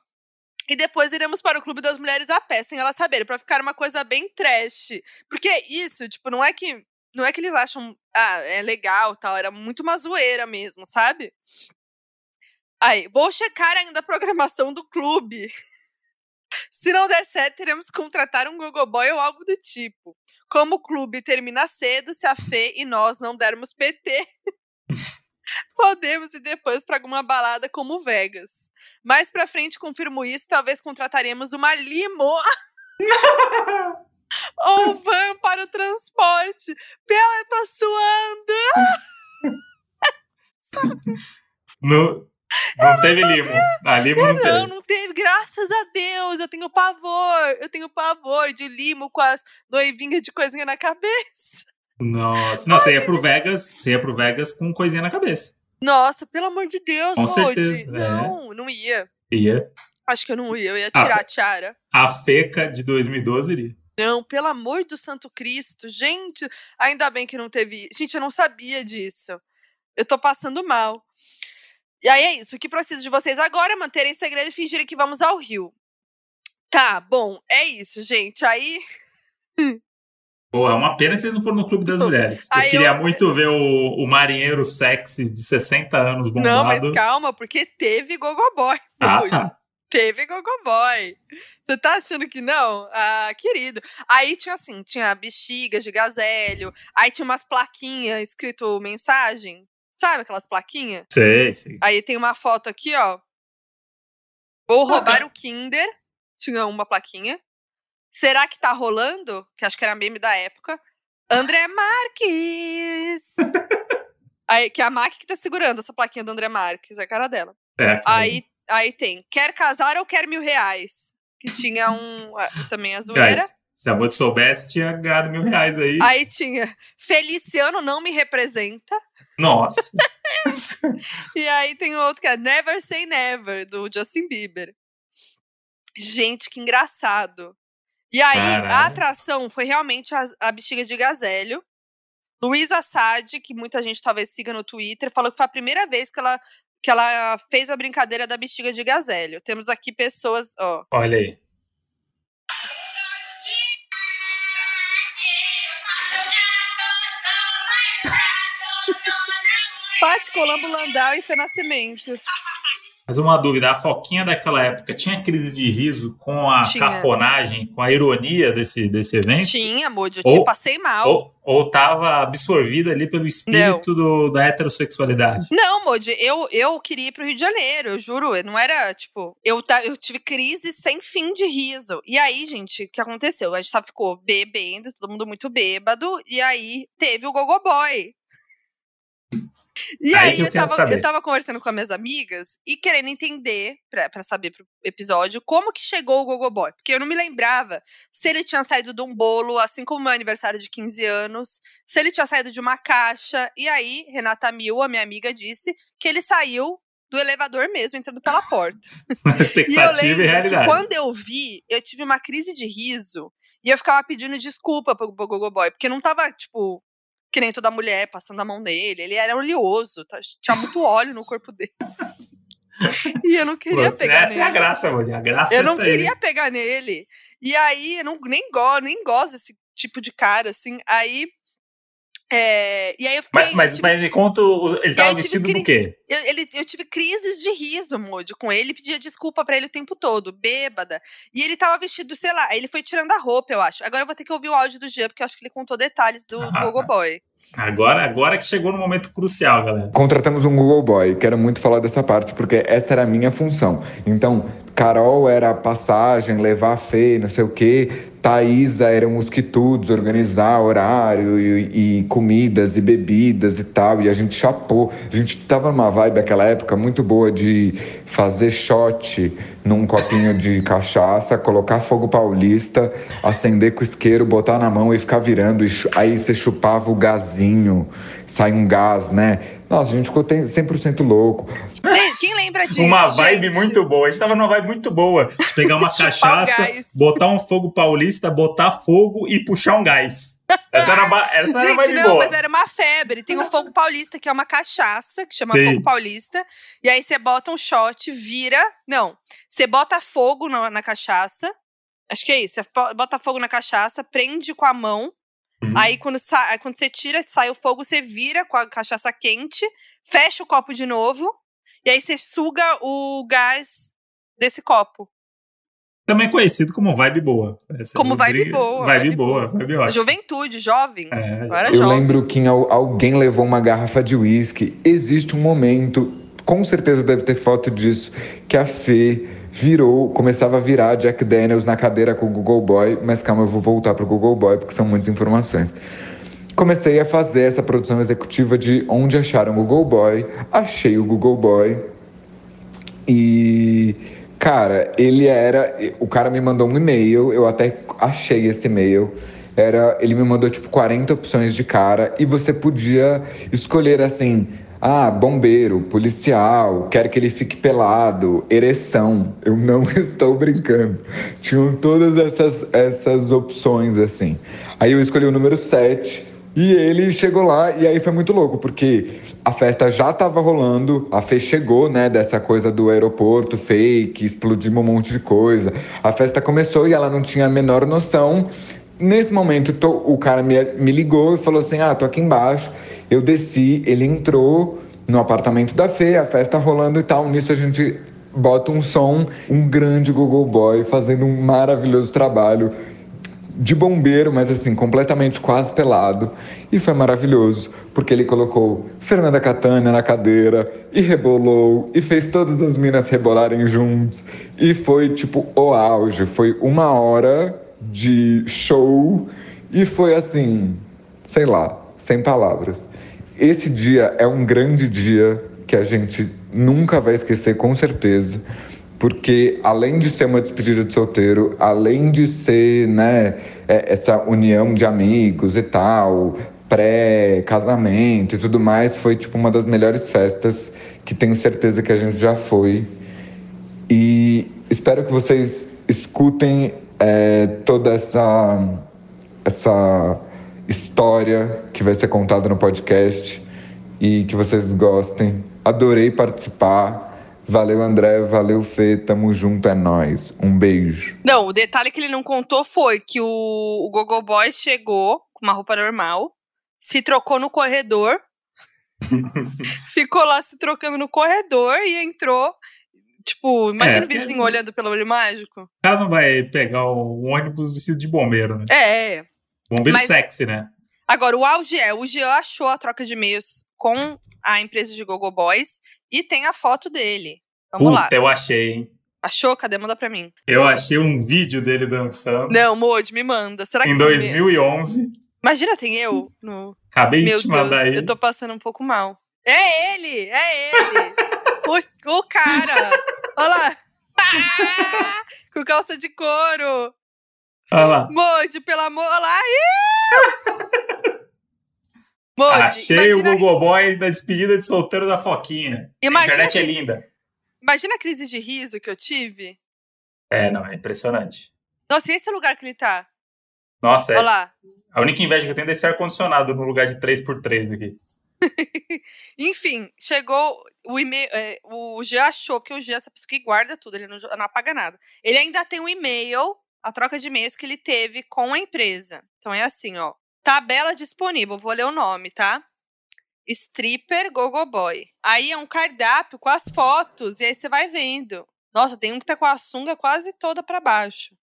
Speaker 3: E depois iremos para o Clube das Mulheres a pé, sem elas saberem, para ficar uma coisa bem trash. Porque isso, tipo, não é que. Não é que eles acham, ah, é legal tal, era muito uma zoeira mesmo, sabe? Aí, vou checar ainda a programação do clube. Se não der certo, teremos que contratar um Google Boy ou algo do tipo. Como o clube termina cedo, se a Fê e nós não dermos PT, podemos ir depois para alguma balada como Vegas. Mais pra frente, confirmo isso, talvez contrataremos uma limo. ou van para o transporte. Bela, eu tô
Speaker 2: suando! no, não teve limo. A limo não, não teve.
Speaker 3: Não, não teve. Graças a Deus. Eu tenho pavor. Eu tenho pavor de limo com as noivinhas de coisinha na cabeça.
Speaker 2: Nossa. Não, você ia pro Vegas. Você ia pro Vegas com coisinha na cabeça.
Speaker 3: Nossa, pelo amor de Deus,
Speaker 2: Com certeza.
Speaker 3: Não, é. não ia.
Speaker 2: Ia.
Speaker 3: Acho que eu não ia. Eu ia tirar a, a tiara.
Speaker 2: A feca de 2012 iria.
Speaker 3: Não, pelo amor do Santo Cristo. Gente, ainda bem que não teve. Gente, eu não sabia disso. Eu tô passando mal. E aí é isso. O que preciso de vocês agora é manterem segredo e fingirem que vamos ao Rio. Tá, bom, é isso, gente. Aí.
Speaker 2: Pô, é uma pena que vocês não foram no Clube das Mulheres. Eu aí queria eu... muito ver o, o marinheiro sexy de 60 anos bombado.
Speaker 3: Não, mas calma, porque teve Gogo Boy.
Speaker 2: Ah, tá.
Speaker 3: Teve Gogoboy. Você tá achando que não? Ah, querido. Aí tinha assim, tinha bexigas de gazélio, aí tinha umas plaquinhas escrito mensagem. Sabe aquelas plaquinhas?
Speaker 2: Sei, sei.
Speaker 3: Aí tem uma foto aqui, ó. Vou roubar o Kinder. Tinha uma plaquinha. Será que tá rolando? Que acho que era meme da época. André Marques! aí, que é a Mac que tá segurando essa plaquinha do André Marques, é a cara dela.
Speaker 2: É,
Speaker 3: Aí, aí tem, quer casar ou quer mil reais? Que tinha um. Também a zoeira.
Speaker 2: Guys, se a Bot soubesse, tinha ganhado mil reais aí.
Speaker 3: Aí tinha Feliciano não me representa.
Speaker 2: Nossa.
Speaker 3: E aí tem outro que é Never Say Never, do Justin Bieber. Gente, que engraçado. E aí, a
Speaker 2: Caralho.
Speaker 3: atração foi realmente a, a bexiga de gazélio. Luísa Sade, que muita gente talvez siga no Twitter, falou que foi a primeira vez que ela, que ela fez a brincadeira da bexiga de gazélio. Temos aqui pessoas, ó.
Speaker 2: Olha aí.
Speaker 3: Colombo Landau e Fê Nascimento.
Speaker 2: Mas uma dúvida, a Foquinha daquela época tinha crise de riso com a
Speaker 3: Tinha.
Speaker 2: cafonagem, com a ironia desse, desse evento?
Speaker 3: Tinha, Moody, eu
Speaker 2: Ou-
Speaker 3: te passei mal.
Speaker 2: Ou, ou tava absorvida ali pelo espírito do- da heterossexualidade?
Speaker 3: Não, Moody, eu, eu queria ir pro Rio de Janeiro, eu juro. eu Não era, tipo, eu, eu tive crise sem fim de riso. E aí, gente, o que aconteceu? A gente ficou bebendo, todo mundo muito bêbado, e aí teve o Gogo Boy. E
Speaker 2: Aí
Speaker 3: aí,
Speaker 2: eu
Speaker 3: tava, eu tava conversando com as minhas amigas e querendo entender, pra, pra saber pro episódio, como que chegou o Gogo Boy. Porque eu não me lembrava se ele tinha saído de um bolo, assim como o meu aniversário de 15 anos, se ele tinha saído de uma caixa. E aí, Renata Mil, a minha amiga, disse que ele saiu do elevador mesmo, entrando pela porta. E
Speaker 2: Expectativa e,
Speaker 3: que
Speaker 2: realidade.
Speaker 3: quando eu vi, eu tive uma crise de riso e eu ficava pedindo desculpa pro pro Gogo Boy, porque não tava, tipo, que nem toda mulher passando a mão nele. Ele era oleoso, tá- tinha muito óleo no corpo dele. E eu não queria
Speaker 2: Você-
Speaker 3: pegar
Speaker 2: essa
Speaker 3: nele.
Speaker 2: é a graça, mano. A graça
Speaker 3: Eu
Speaker 2: é
Speaker 3: não
Speaker 2: essa aí.
Speaker 3: queria pegar nele. E aí, eu não, nem, go, nem gosto desse tipo de cara, assim. Aí. É, e aí eu fiquei.
Speaker 2: Mas, mas,
Speaker 3: tive-
Speaker 2: mas me conta, o- ele tava
Speaker 3: eu tive
Speaker 2: vestido
Speaker 3: cri-
Speaker 2: do quê?
Speaker 3: eu, ele, eu tive crises de riso, Moody, com ele. Pedia desculpa pra ele o tempo todo, bêbada. E ele tava vestido, sei lá, ele foi tirando a roupa, eu acho. Agora eu vou ter que ouvir o áudio do Jean, porque eu acho que ele contou detalhes do, do
Speaker 2: Ah,
Speaker 3: Gogo
Speaker 2: tá.
Speaker 3: Boy.
Speaker 2: Agora, agora que chegou no momento crucial, galera.
Speaker 4: Contratamos um Google Boy, quero muito falar dessa parte, porque essa era a minha função. Então, Carol era a passagem, levar a Fê, não sei o quê. Thaísa eram os quitudes, organizar horário e, e comidas e bebidas e tal. E a gente chapou. A gente tava numa vibe naquela época muito boa de fazer shot num copinho de cachaça, colocar fogo paulista, acender com isqueiro, botar na mão e ficar virando. E aí você chupava o gazinho, sai um gás, né? Nossa, a gente ficou tem- 100% louco.
Speaker 3: Quem lembra disso?
Speaker 2: Uma vibe
Speaker 3: gente?
Speaker 2: muito boa. A gente tava numa vibe muito boa. De Pegar uma cachaça, botar um fogo paulista, botar fogo e puxar um gás. Essa era, a ba- essa era
Speaker 3: Gente,
Speaker 2: vibe
Speaker 3: não,
Speaker 2: boa.
Speaker 3: mas era uma febre. Tem o Fogo Paulista, que é uma cachaça, que chama
Speaker 2: Sim.
Speaker 3: Fogo Paulista. E aí você bota um shot, vira. Não, você bota fogo na, na cachaça. Acho que é isso. Você bota fogo na cachaça, prende com a mão.
Speaker 2: Uhum.
Speaker 3: Aí quando, sa- aí quando você tira, sai o fogo, você vira com a cachaça quente, fecha o copo de novo. E aí você suga o gás desse copo.
Speaker 2: Também conhecido como vibe boa. Essa
Speaker 3: Como
Speaker 2: é
Speaker 3: vibe
Speaker 2: briga-
Speaker 3: boa,
Speaker 2: Vibe
Speaker 3: vibe
Speaker 2: boa, vibe ótima.
Speaker 3: Juventude, jovens.
Speaker 2: É,
Speaker 3: eu era
Speaker 4: Eu
Speaker 3: jovem.
Speaker 4: lembro que alguém levou uma garrafa de uísque. Existe um momento, com certeza deve ter foto disso, que a Fê virou, começava a virar Jack Daniels na cadeira com o Google Boy. Mas calma, eu vou voltar pro Google Boy porque são muitas informações. Comecei a fazer essa produção executiva de onde acharam o Google Boy. Achei o Google Boy. E, cara, ele era. O cara me mandou um e-mail, eu até achei esse e-mail. Era, ele me mandou tipo 40 opções de cara e você podia escolher assim: ah, bombeiro, policial, quero que ele fique pelado, ereção. Eu não estou brincando. Tinham todas essas, essas opções assim. Aí eu escolhi o número 7. E ele chegou lá e aí foi muito louco, porque a festa já tava rolando, a Fê chegou, né, dessa coisa do aeroporto fake, explodimos um monte de coisa. A festa começou e ela não tinha a menor noção. Nesse momento, to- o cara me, me ligou e falou assim: Ah, tô aqui embaixo. Eu desci, ele entrou no apartamento da Fê, a festa rolando e tal. Nisso a gente bota um som, um grande Google Boy fazendo um maravilhoso trabalho de bombeiro, mas assim, completamente quase pelado. E foi maravilhoso, porque ele colocou Fernanda Catania na cadeira e rebolou e fez todas as minas rebolarem juntos. E foi tipo o auge, foi uma hora de show e foi assim, sei lá, sem palavras. Esse dia é um grande dia que a gente nunca vai esquecer, com certeza porque além de ser uma despedida de solteiro, além de ser, né, é, essa união de amigos e tal, pré-casamento e tudo mais, foi tipo uma das melhores festas que tenho certeza que a gente já foi. E espero que vocês escutem é, toda essa essa história que vai ser contada no podcast e que vocês gostem. Adorei participar. Valeu, André. Valeu, Fê. Tamo junto, é nós. Um beijo.
Speaker 3: Não, o detalhe que ele não contou foi que o, o Gogo Boy chegou com uma roupa normal, se trocou no corredor, ficou lá se trocando no corredor e entrou. Tipo, imagina
Speaker 2: É,
Speaker 3: o vizinho
Speaker 2: é-
Speaker 3: olhando pelo olho mágico.
Speaker 2: O cara não vai pegar o ônibus vestido de bombeiro, né?
Speaker 3: É.
Speaker 2: Bombeiro
Speaker 3: Mas-
Speaker 2: sexy, né?
Speaker 3: Agora, o auge é, o Jean achou a troca de e-mails com a empresa de Gogo Boys e tem a foto dele. Vamos lá.
Speaker 2: Puta, eu achei, hein?
Speaker 3: Achou? Cadê? Manda pra mim.
Speaker 2: Eu achei um vídeo dele dançando
Speaker 3: Não, Modi, me manda. Será que
Speaker 2: em
Speaker 3: tem me-
Speaker 2: 2011.
Speaker 3: Imagina, tem eu no.
Speaker 2: Acabei
Speaker 3: Meu
Speaker 2: de te mandar
Speaker 3: Deus,
Speaker 2: aí.
Speaker 3: eu tô passando um pouco mal. É ele! É ele! o, o cara! Olha lá! Ah! Com calça de couro!
Speaker 2: Olha lá.
Speaker 3: Modi, pelo amor! Olha lá! Ih! Modi,
Speaker 2: Achei o Google Boy da despedida de solteiro da Foquinha. A
Speaker 3: Imagina
Speaker 2: internet é
Speaker 3: que-
Speaker 2: linda.
Speaker 3: imagina a crise de riso que eu tive.
Speaker 2: É, não, é impressionante.
Speaker 3: Nossa, e esse lugar que ele tá?
Speaker 2: Nossa, é.
Speaker 3: Olha lá.
Speaker 2: a única inveja que eu tenho é desse ar-condicionado no lugar de 3x3 aqui.
Speaker 3: Enfim, chegou o e-mail. é, o G achou, porque o G é essa pessoa que guarda tudo, ele não, não apaga nada. Ele ainda tem um e-mail, a troca de e-mails que ele teve com a empresa. Então é assim, ó. Tabela disponível, vou ler o nome, tá? Stripper Gogo Boy. Aí é um cardápio com as fotos, e aí você vai vendo. Nossa, tem um que tá com a sunga quase toda pra baixo.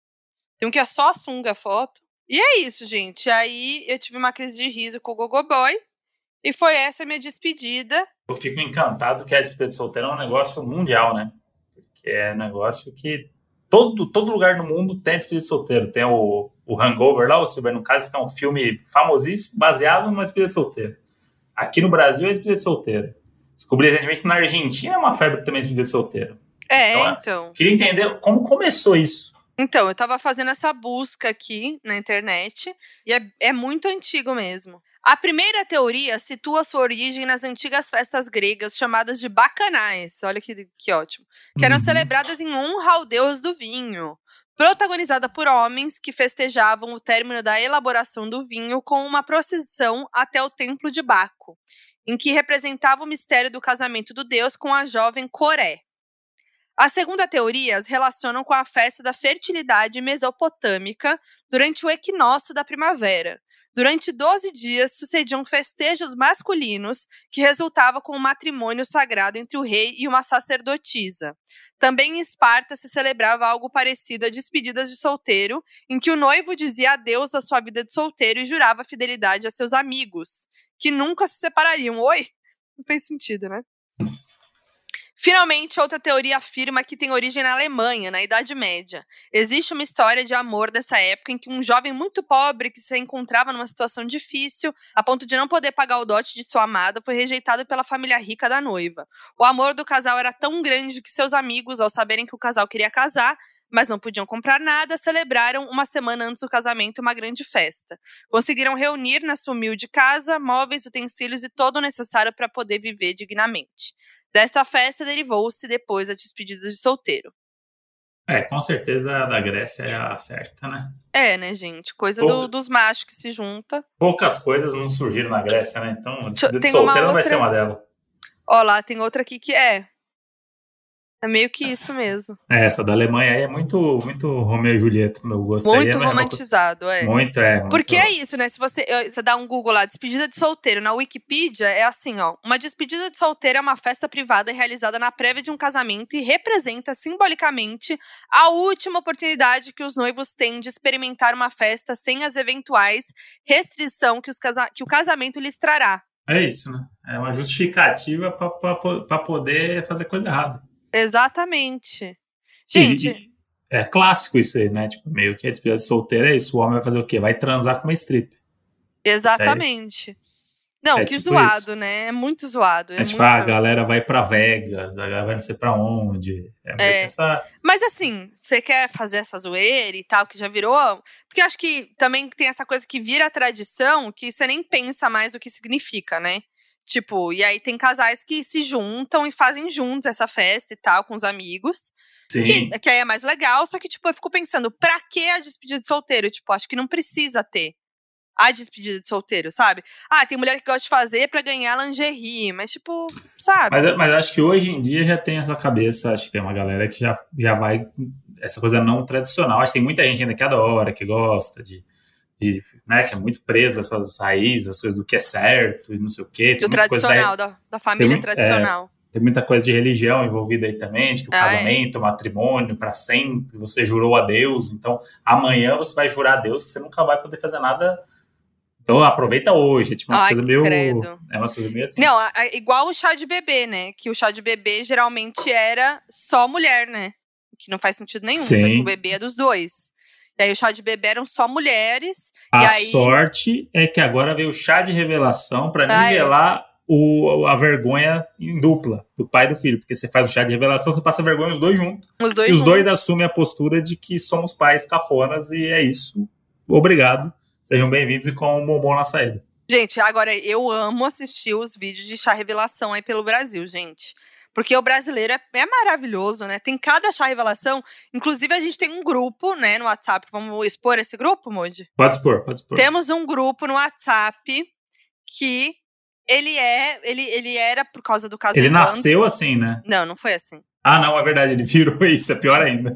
Speaker 3: Tem um que é só a sunga a foto. E é isso, gente. Aí eu tive uma crise de riso com o Gogo Boy. E foi essa a minha despedida.
Speaker 2: Eu fico encantado que a despedida de solteiro é um negócio mundial, né? Porque é um negócio que todo, todo lugar no mundo tem despedida de solteiro. Tem o, o Hangover lá, o Silver, no caso, que é um filme famosíssimo, baseado numa despedida de solteiro. Aqui no Brasil é despedida de solteiro. Descobri recentemente na Argentina é uma febre também de despedida de solteiro.
Speaker 3: É,
Speaker 2: Então,
Speaker 3: então.
Speaker 2: Queria entender como começou isso.
Speaker 3: Então, eu tava fazendo essa busca aqui na internet e é, é muito antigo mesmo. A primeira teoria situa sua origem nas antigas festas gregas chamadas de bacanais. Olha que, que ótimo. Que eram
Speaker 2: Uhum.
Speaker 3: celebradas em honra ao deus do vinho. Protagonizada por homens que festejavam o término da elaboração do vinho com uma procissão até o templo de Baco, em que representava o mistério do casamento do deus com a jovem Coré. A segunda teoria as relacionam com a festa da fertilidade mesopotâmica durante o equinócio da primavera. Durante 12 dias sucediam festejos masculinos que resultava com um matrimônio sagrado entre o rei e uma sacerdotisa. Também em Esparta se celebrava algo parecido a despedidas de solteiro, em que o noivo dizia adeus à sua vida de solteiro e jurava fidelidade a seus amigos, que nunca se separariam. Oi? Não fez sentido, né? Finalmente, outra teoria afirma que tem origem na Alemanha, na Idade Média. Existe uma história de amor dessa época em que um jovem muito pobre que se encontrava numa situação difícil, a ponto de não poder pagar o dote de sua amada, foi rejeitado pela família rica da noiva. O amor do casal era tão grande que seus amigos, ao saberem que o casal queria casar, mas não podiam comprar nada, celebraram uma semana antes do casamento uma grande festa. Conseguiram reunir na sua humilde casa móveis, utensílios e todo o necessário para poder viver dignamente. Desta festa derivou-se depois a despedida de solteiro.
Speaker 2: É, com certeza a da Grécia é a certa, né?
Speaker 3: É, né, gente? Coisa do- dos machos que se junta.
Speaker 2: Poucas coisas não surgiram na Grécia, né? Então, a despedida de
Speaker 3: uma
Speaker 2: solteiro não vai
Speaker 3: outra-
Speaker 2: ser uma delas.
Speaker 3: Ó, lá tem outra aqui que é. É meio que isso mesmo.
Speaker 2: É, essa da Alemanha aí é muito, muito Romeu e Julieta, meu gosto. aí
Speaker 3: Muito
Speaker 2: é a mesma
Speaker 3: romantizado, é.
Speaker 2: Muito, é. muito-
Speaker 3: Porque é isso, né? Se você, você dá um Google lá, despedida de solteiro, na Wikipedia, é assim, ó. Uma despedida de solteiro é uma festa privada realizada na prévia de um casamento e representa simbolicamente a última oportunidade que os noivos têm de experimentar uma festa sem as eventuais restrição que, os casa- que o casamento lhes trará.
Speaker 2: É isso, né? É uma justificativa pra poder fazer coisa errada.
Speaker 3: Exatamente. Gente,
Speaker 2: e- é clássico isso aí, né? Tipo, meio que a despedida de solteiro é isso. O homem vai fazer o quê? Vai transar com uma strip.
Speaker 3: exatamente. Não,
Speaker 2: É
Speaker 3: que
Speaker 2: tipo
Speaker 3: zoado,
Speaker 2: isso.
Speaker 3: né? É muito zoado. É,
Speaker 2: É, tipo,
Speaker 3: muito
Speaker 2: ah, a
Speaker 3: zoado.
Speaker 2: galera vai pra Vegas, a galera vai não sei pra onde. É meio
Speaker 3: É.
Speaker 2: que essa.
Speaker 3: Mas assim, você quer fazer essa zoeira e tal, que já virou. Porque eu acho que também tem essa coisa que vira tradição, que você nem pensa mais o que significa, né? Tipo, e aí tem casais que se juntam e fazem juntos essa festa e tal, com os amigos.
Speaker 2: Sim.
Speaker 3: Que, que aí é mais legal, só que, tipo, eu fico pensando, pra que a despedida de solteiro? Tipo, acho que não precisa ter a despedida de solteiro, sabe? Ah, tem mulher que gosta de fazer pra ganhar lingerie, mas, tipo, sabe?
Speaker 2: Mas, mas acho que hoje em dia já tem essa cabeça, acho que tem uma galera que já, já vai. Essa coisa não tradicional. Acho que tem muita gente ainda que adora, que gosta de. De né, que é muito presa essas raízes, as coisas do que é certo e não sei o quê. Tem
Speaker 3: Do
Speaker 2: muita coisa da-
Speaker 3: tradicional, da, da família
Speaker 2: muito- é,
Speaker 3: tradicional.
Speaker 2: Tem muita coisa de religião envolvida aí também, de que o
Speaker 3: Ah, é.
Speaker 2: casamento, o matrimônio, para sempre, você jurou a Deus, então amanhã você vai jurar a Deus que você nunca vai poder fazer nada. Então aproveita hoje, é tipo umas coisas meio.
Speaker 3: credo.
Speaker 2: É umas coisas meio assim.
Speaker 3: Não, a- a- igual o chá de bebê, né? Que o chá de bebê geralmente era só mulher, né? Que não faz sentido nenhum,
Speaker 2: Sim.
Speaker 3: já que o bebê é dos dois. E aí o chá de bebê eram só mulheres.
Speaker 2: a
Speaker 3: e aí-
Speaker 2: sorte é que agora veio o chá de revelação para
Speaker 3: Ah, é.
Speaker 2: nivelar o, a vergonha em dupla do pai e do filho, porque você faz o chá de revelação, você passa vergonha os dois juntos.
Speaker 3: Os dois
Speaker 2: E os
Speaker 3: juntos.
Speaker 2: dois assumem a postura de que somos pais cafonas e é isso. Obrigado. Sejam bem-vindos e com um bombom na saída.
Speaker 3: Gente, agora eu amo assistir os vídeos de chá revelação aí pelo Brasil, gente. Porque o brasileiro é, é maravilhoso, né? Tem cada chá revelação. Inclusive, a gente tem um grupo, né, no WhatsApp. Vamos expor esse grupo, Moody?
Speaker 2: Pode expor, pode expor.
Speaker 3: Temos um grupo no WhatsApp que ele é. Ele, ele era por causa do caso
Speaker 2: Ele nasceu assim, né?
Speaker 3: Não, não foi assim.
Speaker 2: Ah, não, é verdade, ele virou isso, é pior ainda.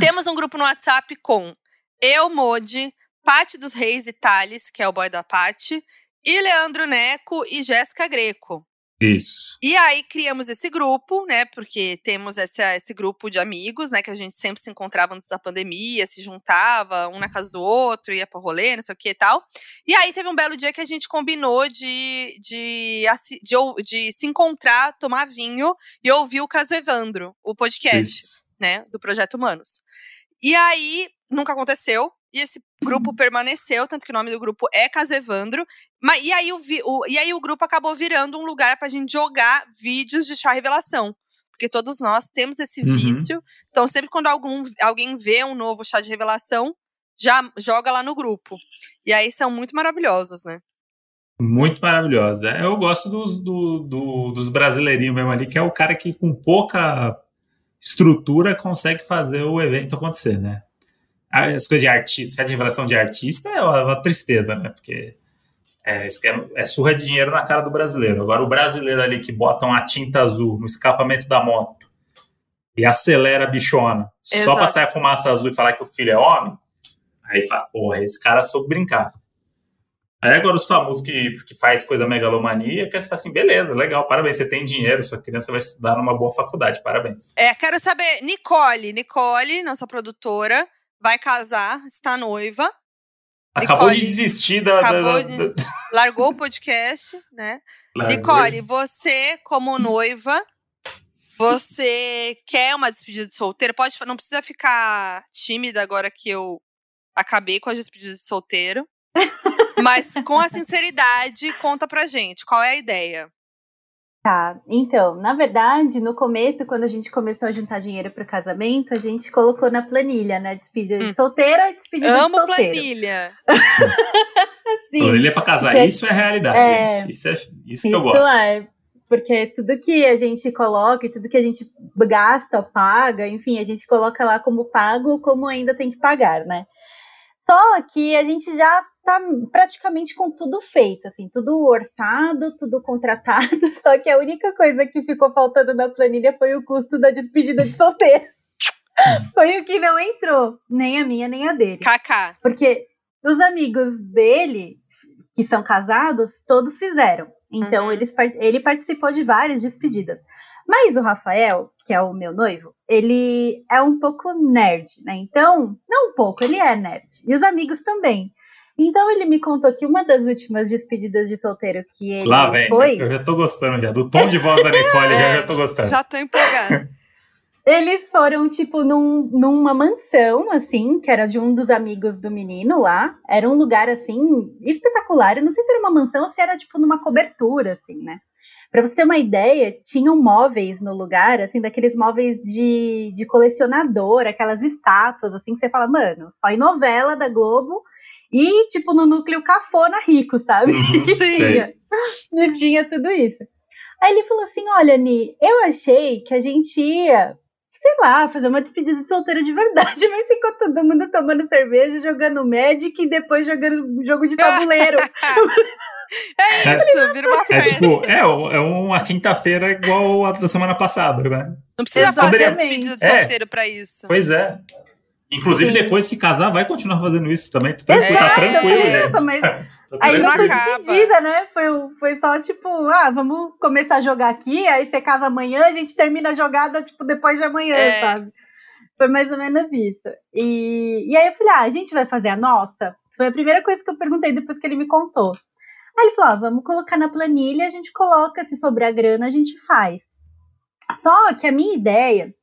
Speaker 3: Temos um grupo no WhatsApp com eu, Modi, Pati dos Reis e Thales, que é o boy da Pati, e Leandro Neco e Jéssica Greco.
Speaker 2: Isso.
Speaker 3: E aí criamos esse grupo, né? Porque temos essa, esse grupo de amigos, né? Que a gente sempre se encontrava antes da pandemia, se juntava, um na casa do outro, ia pro rolê, não sei o que e tal. E aí teve um belo dia que a gente combinou de, de, de, de se encontrar, tomar vinho e ouvir o caso Evandro, o podcast
Speaker 2: Isso.
Speaker 3: né, do Projeto Humanos. E aí, nunca aconteceu, e esse grupo permaneceu, tanto que o nome do grupo é Caso Evandro. Mas, e, aí o, o- e aí o grupo acabou virando um lugar pra gente jogar vídeos de chá revelação. Porque todos nós temos esse
Speaker 2: Uhum.
Speaker 3: vício. Então, sempre quando algum, alguém vê um novo chá de revelação, já joga lá no grupo. E aí são muito maravilhosos, né?
Speaker 2: Muito maravilhosa. É, Eu gosto dos, do- do- dos brasileirinhos mesmo ali, que é o cara que com pouca estrutura consegue fazer o evento acontecer, né? As coisas de artista, de revelação de artista é uma, tristeza, né? Porque é, é, é surra de dinheiro na cara do brasileiro. Agora, o brasileiro ali que bota uma tinta azul no escapamento da moto e acelera a bichona só
Speaker 3: Exato.
Speaker 2: pra sair a fumaça azul e falar que o filho é homem, aí faz, porra, esse cara soube brincar. Aí agora os famosos que, que faz coisa megalomaníaca, você fala assim, beleza, legal, parabéns, você tem dinheiro, sua criança vai estudar numa boa faculdade, parabéns.
Speaker 3: É, quero saber, Nicole, Nicole, nossa produtora, vai casar, está noiva.
Speaker 2: Acabou
Speaker 3: Nicole,
Speaker 2: de desistir da...
Speaker 3: acabou
Speaker 2: da-
Speaker 3: de-
Speaker 2: da-
Speaker 3: largou o podcast, né?
Speaker 2: largou
Speaker 3: Nicole, você, como noiva, você quer uma despedida de solteiro? Pode, não precisa ficar tímida agora que eu acabei com as despedidas de solteiro. Mas com a sinceridade, conta pra gente, qual é a ideia?
Speaker 6: Tá, então, na verdade, no começo, quando a gente começou a juntar dinheiro para o casamento, a gente colocou na planilha, né? Despedida
Speaker 3: Hum.
Speaker 6: de solteira e despedida de
Speaker 3: Amo
Speaker 6: solteiro.
Speaker 3: planilha.
Speaker 6: Sim,
Speaker 2: Planilha pra casar,
Speaker 6: Porque-
Speaker 2: isso é realidade,
Speaker 6: É,
Speaker 2: gente. Isso, é, isso que eu
Speaker 6: isso
Speaker 2: gosto.
Speaker 6: é. Porque tudo que a gente coloca e tudo que a gente gasta, paga, enfim, a gente coloca lá como pago, como ainda tem que pagar, né? Só que a gente já tá praticamente com tudo feito, assim, tudo orçado, tudo contratado, só que a única coisa que ficou faltando na planilha foi o custo da despedida de solteiro. foi o que não entrou, nem a minha, nem a dele.
Speaker 3: Kaká.
Speaker 6: Porque os amigos dele, que são casados, todos fizeram. Então,
Speaker 3: Uhum.
Speaker 6: eles, ele participou de várias despedidas. Mas o Rafael, que é o meu noivo, ele é um pouco nerd, né? Então, não um pouco, ele é nerd. E os amigos também. Então, ele me contou que uma das últimas despedidas de solteiro que ele
Speaker 2: Lá vem.
Speaker 6: foi,
Speaker 2: Eu já tô gostando já. Do tom de voz da Nicole, já,
Speaker 3: É.
Speaker 2: já tô gostando.
Speaker 3: Já tô empolgada.
Speaker 6: eles foram, tipo, num, numa mansão, assim, que era de um dos amigos do menino lá. Era um lugar, assim, espetacular. Eu não sei se era uma mansão ou se era, tipo, numa cobertura, assim, né? Pra você ter uma ideia, tinham móveis no lugar, assim, daqueles móveis de, de colecionador, aquelas estátuas, assim, que você fala, mano, só em novela da Globo e, tipo, no núcleo cafona rico, sabe?
Speaker 2: Uhum,
Speaker 6: tinha. Não tinha tudo isso. Aí ele falou assim: olha, Ni, eu achei que a gente ia, sei lá, fazer uma despedida de solteiro de verdade, mas ficou todo mundo tomando cerveja, jogando Magic e depois jogando jogo de tabuleiro.
Speaker 3: É isso, vira uma
Speaker 2: É
Speaker 3: festa.
Speaker 2: tipo, é, é uma quinta-feira igual a da semana passada, né?
Speaker 3: Não precisa fazer
Speaker 6: Exatamente.
Speaker 3: despedida de
Speaker 2: É.
Speaker 3: solteiro pra isso.
Speaker 2: Pois é. Inclusive,
Speaker 6: Sim.
Speaker 2: depois que casar, vai continuar fazendo isso também. Tá tranquilo, tá
Speaker 3: Exato,
Speaker 2: tranquilo,
Speaker 6: é
Speaker 2: gente.
Speaker 6: isso, mas
Speaker 2: Tá
Speaker 6: Aí não
Speaker 3: acaba.
Speaker 6: né? Foi, foi só tipo, ah, vamos começar a jogar aqui, aí você casa amanhã, a gente termina a jogada, tipo, depois de amanhã,
Speaker 3: É.
Speaker 6: sabe? Foi mais ou menos isso. E, e aí eu falei, ah, a gente vai fazer a nossa? Foi a primeira coisa que eu perguntei depois que ele me contou. Aí ele falou, ah, vamos colocar na planilha, a gente coloca, se sobrar grana, a gente faz. Só que a minha ideia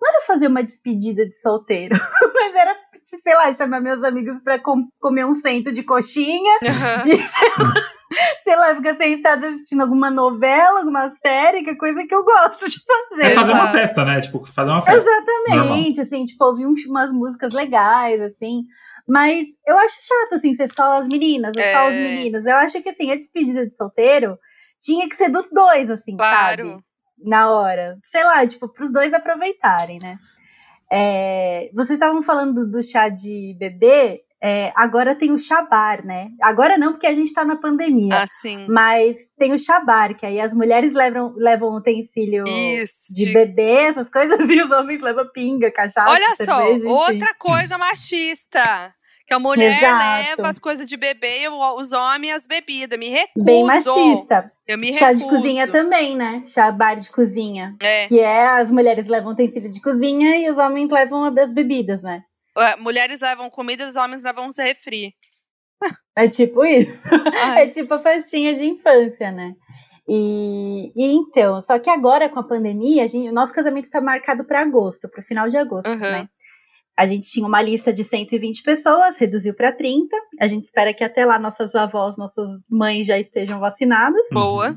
Speaker 6: não era fazer uma despedida de solteiro, mas era, sei lá, chamar meus amigos pra com- comer um cento de coxinha,
Speaker 3: Aham.
Speaker 6: sei lá, ficar sentada assistindo alguma novela, alguma série, que é coisa que eu gosto de fazer.
Speaker 2: É fazer uma festa, né? Tipo, fazer uma festa.
Speaker 6: Exatamente, assim, tipo, ouvir umas músicas legais, assim. Mas eu acho chato, assim, ser só as meninas, ou só os
Speaker 3: É.
Speaker 6: meninos. Eu acho que, assim, a despedida de solteiro tinha que ser dos dois, assim,
Speaker 3: Claro.
Speaker 6: sabe? Na hora. Sei lá, tipo, pros dois aproveitarem, né? É, vocês estavam falando do chá de bebê, é, agora tem o chá bar, né? Agora não, porque a gente tá na pandemia.
Speaker 3: Assim.
Speaker 6: Mas tem o chabar, que aí as mulheres levam, levam utensílio
Speaker 3: Isso.
Speaker 6: de
Speaker 3: de-
Speaker 6: bebê, essas coisas, e os homens levam pinga, cachaça,
Speaker 3: Olha só,
Speaker 6: cerveja, enfim.
Speaker 3: outra coisa machista. Que a mulher
Speaker 6: Exato.
Speaker 3: leva as coisas de bebê e os homens as bebidas. Me recuso.
Speaker 6: Bem machista.
Speaker 3: Eu me
Speaker 6: Chá de cozinha também, né? Chá bar de cozinha.
Speaker 3: É.
Speaker 6: Que é as mulheres levam utensílio de cozinha e os homens levam as bebidas, né?
Speaker 3: É, Mulheres levam comida, os homens levam os refri.
Speaker 6: É tipo isso.
Speaker 3: Ai.
Speaker 6: É tipo a festinha de infância, né? E, e então, só que agora com a pandemia, a gente, o nosso casamento está marcado para agosto, para o final de agosto,
Speaker 3: Uhum.
Speaker 6: né? A gente tinha uma lista de 120 pessoas, reduziu para 30. A gente espera que até lá nossas avós, nossas mães já estejam vacinadas.
Speaker 3: Boa.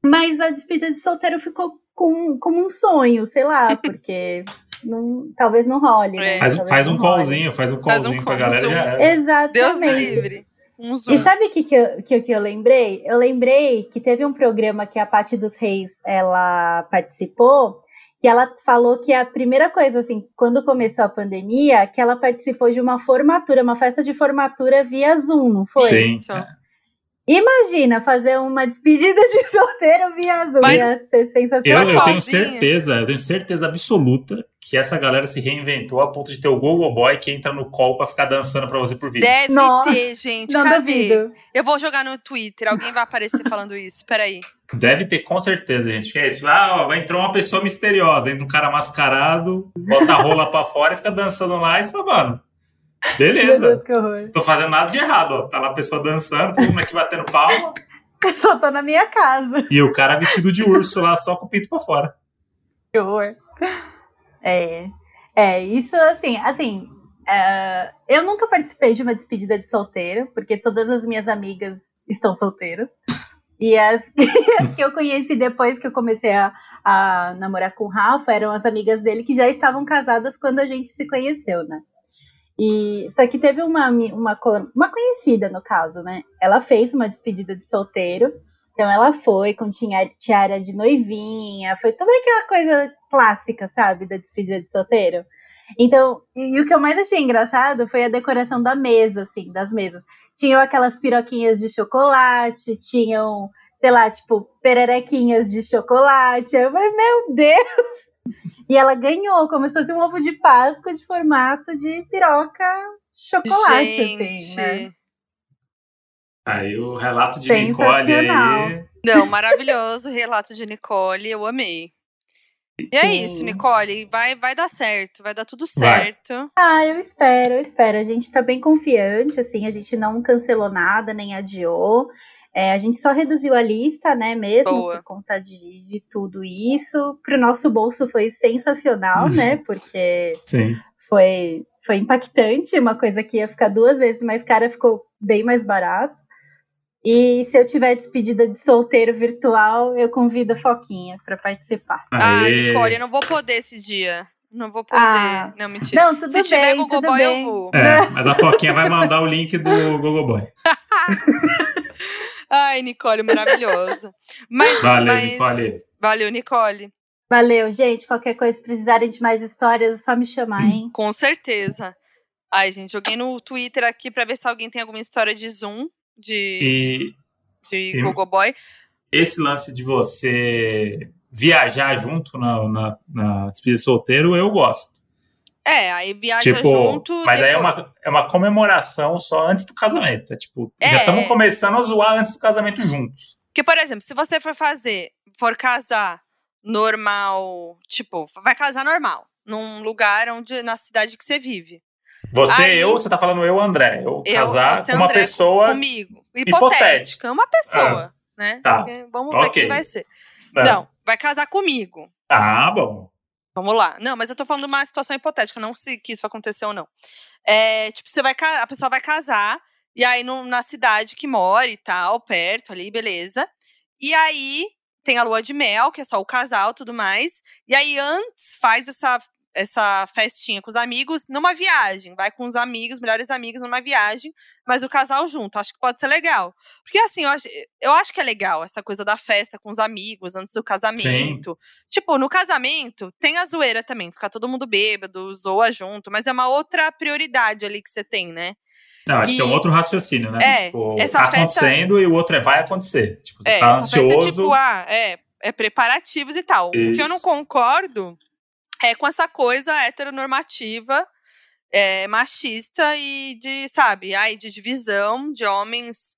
Speaker 6: Mas a despedida de solteiro ficou com, como um sonho, sei lá, porque não- talvez não role. Né?
Speaker 3: É.
Speaker 2: Faz,
Speaker 6: Talvez
Speaker 2: faz um callzinho, faz um
Speaker 3: Faz um
Speaker 2: callzinho pra
Speaker 3: call,
Speaker 2: galera. era.
Speaker 6: Exatamente.
Speaker 3: Deus me livre. Um.
Speaker 6: E sabe o que, que, eu, que, que eu lembrei? Eu lembrei que teve um programa que a Paty dos Reis ela participou, que ela falou que a primeira coisa, assim, quando começou a pandemia, que ela participou de uma formatura, uma festa de formatura via Zoom, não foi?
Speaker 2: Sim.
Speaker 3: Isso.
Speaker 6: Imagina fazer uma despedida de solteiro via Zoom.
Speaker 3: Mas-
Speaker 6: Ia ser
Speaker 2: Eu,
Speaker 6: sensacional.
Speaker 2: eu tenho
Speaker 3: sozinha.
Speaker 2: certeza, eu tenho certeza absoluta que essa galera se reinventou a ponto de ter o Gogo Boy que entra no call pra ficar dançando pra você por vídeo.
Speaker 3: Deve
Speaker 6: Nossa,
Speaker 3: ter, gente.
Speaker 6: Não
Speaker 3: Cadê?
Speaker 6: duvido.
Speaker 3: Eu vou jogar no Twitter. Alguém vai aparecer falando isso. Peraí.
Speaker 2: Deve ter, com certeza, gente. Que é isso. Ah, ó, entrar uma pessoa misteriosa, entra um cara mascarado, bota a rola pra fora e fica dançando lá e você fala, mano,
Speaker 6: Meu
Speaker 2: beleza.
Speaker 6: Deus, que horror.
Speaker 2: Tô fazendo nada de errado, ó. Tá lá a pessoa dançando, todo mundo aqui batendo palma.
Speaker 6: Eu só tô na minha casa.
Speaker 2: E o cara vestido de urso lá, só com o pinto pra fora.
Speaker 6: Que horror. É, é isso assim, assim, é, eu nunca participei de uma despedida de solteiro, porque todas as minhas amigas estão solteiras. E as que, as que eu conheci depois que eu comecei a, a namorar com o Rafa eram as amigas dele que já estavam casadas quando a gente se conheceu, né? E só que teve uma, uma, uma conhecida, no caso, né? Ela fez uma despedida de solteiro. Então ela foi com tiara de noivinha, foi toda aquela coisa clássica, sabe, da despedida de solteiro. Então, e o que eu mais achei engraçado foi a decoração da mesa, assim, das mesas. Tinham aquelas piroquinhas de chocolate, tinham, sei lá, tipo, pererequinhas de chocolate. Eu falei, meu Deus! E ela ganhou, como se fosse um ovo de Páscoa de formato de piroca chocolate,
Speaker 3: Gente.
Speaker 6: assim, né?
Speaker 2: Aí o relato de Nicole aí.
Speaker 3: Não, maravilhoso relato de Nicole, eu amei. E é isso, Nicole, vai, vai dar certo, vai dar tudo
Speaker 2: Vai.
Speaker 3: certo.
Speaker 6: Ah, eu espero, eu espero. A gente tá bem confiante, assim, a gente não cancelou nada, nem adiou. É, a gente só reduziu a lista, né, mesmo,
Speaker 3: Boa.
Speaker 6: por conta de, de tudo isso. Pro nosso bolso foi sensacional, né, porque
Speaker 2: Sim.
Speaker 6: foi, foi impactante, uma coisa que ia ficar duas vezes mais cara, ficou bem mais barato. E se eu tiver despedida de solteiro virtual, eu convido a Foquinha para participar.
Speaker 3: Ah. Nicole, eu não vou poder esse dia. Não vou poder.
Speaker 6: Ah.
Speaker 3: Não, mentira.
Speaker 6: Não, tudo
Speaker 3: Se tiver
Speaker 6: bem,
Speaker 3: Google
Speaker 6: tudo
Speaker 3: Boy,
Speaker 6: bem.
Speaker 3: eu vou.
Speaker 2: É, mas a Foquinha vai mandar o link do Google Boy.
Speaker 3: Ai, Nicole, maravilhosa. Mas,
Speaker 2: Valeu,
Speaker 3: mas-
Speaker 2: Nicole.
Speaker 3: Valeu, Nicole.
Speaker 6: Valeu, gente. Qualquer coisa, se precisarem de mais histórias, é só me chamar, hein?
Speaker 3: Com certeza. Ai, gente, joguei no Twitter aqui pra ver se alguém tem alguma história de Zoom, de,
Speaker 2: E
Speaker 3: de
Speaker 2: e-
Speaker 3: Google Boy.
Speaker 2: esse lance de você viajar junto na, na, na despedida de solteiro, eu gosto.
Speaker 3: É, aí viaja
Speaker 2: tipo,
Speaker 3: junto.
Speaker 2: mas aí é
Speaker 3: depois-
Speaker 2: uma, é uma comemoração só antes do casamento. É tipo,
Speaker 3: É.
Speaker 2: já estamos começando a zoar antes do casamento juntos.
Speaker 3: Porque, por exemplo, se você for fazer, for casar normal, tipo, vai casar normal, num lugar onde, na cidade que você vive.
Speaker 2: Você,
Speaker 3: Aí-
Speaker 2: eu, você tá falando eu, André. Eu,
Speaker 3: Eu,
Speaker 2: casar
Speaker 3: você,
Speaker 2: com uma
Speaker 3: André,
Speaker 2: pessoa.
Speaker 3: Comigo.
Speaker 2: hipotética.
Speaker 3: Hipotética. É uma pessoa, né?
Speaker 2: tá.
Speaker 3: Porque Vamos ver
Speaker 2: Ok.
Speaker 3: quem vai ser.
Speaker 2: Ah,
Speaker 3: Não, vai casar comigo.
Speaker 2: Ah, bom.
Speaker 3: Vamos lá. Não, mas eu tô falando uma situação hipotética, não se que isso vai acontecer ou não. É, tipo, você vai a pessoa vai casar, e aí no- na cidade que mora e tal, perto ali, beleza. E aí tem a lua de mel, que é só o casal tudo mais. E aí antes faz essa, essa festinha com os amigos numa viagem. Vai com os amigos, melhores amigos, numa viagem, mas o casal junto. Acho que pode ser legal. Porque assim, eu acho, eu acho que é legal essa coisa da festa com os amigos antes do casamento. Tipo, no casamento tem a zoeira também, ficar todo mundo bêbado, zoa junto, mas é uma outra prioridade ali que você tem, né?
Speaker 2: Não, acho
Speaker 3: E-
Speaker 2: que é um outro raciocínio, né?
Speaker 3: É,
Speaker 2: tipo, tá
Speaker 3: festa-
Speaker 2: acontecendo e o outro é vai acontecer. Tipo, você
Speaker 3: É,
Speaker 2: tá
Speaker 3: essa
Speaker 2: ansioso.
Speaker 3: festa é tipo, ah, é, é preparativos e tal. O que eu não
Speaker 2: Isso.
Speaker 3: concordo é com essa coisa heteronormativa, é, machista e de, sabe, ai, de divisão de homens.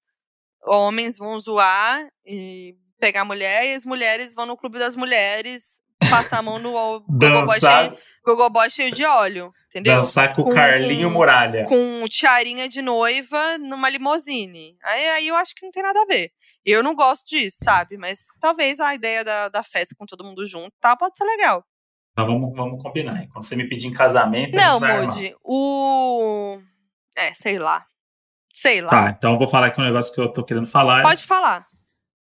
Speaker 3: Homens vão zoar e pegar mulher, e as mulheres vão no clube das mulheres passar a mão no
Speaker 2: dançar,
Speaker 3: cheio, cheio de óleo, entendeu?
Speaker 2: dançar com o Carlinho
Speaker 3: com-
Speaker 2: Muralha.
Speaker 3: com tiarinha de noiva numa limousine. Aí, aí eu acho que não tem nada a ver. Eu não gosto disso, sabe? Mas talvez a ideia da, da festa com todo mundo junto tá, pode ser legal.
Speaker 2: Então vamos, vamos combinar. hein? Quando você me pedir em casamento, a
Speaker 3: não. Moody, o. É, sei lá. Sei lá.
Speaker 2: Tá, então eu vou falar aqui um negócio que eu tô querendo falar.
Speaker 3: Pode falar.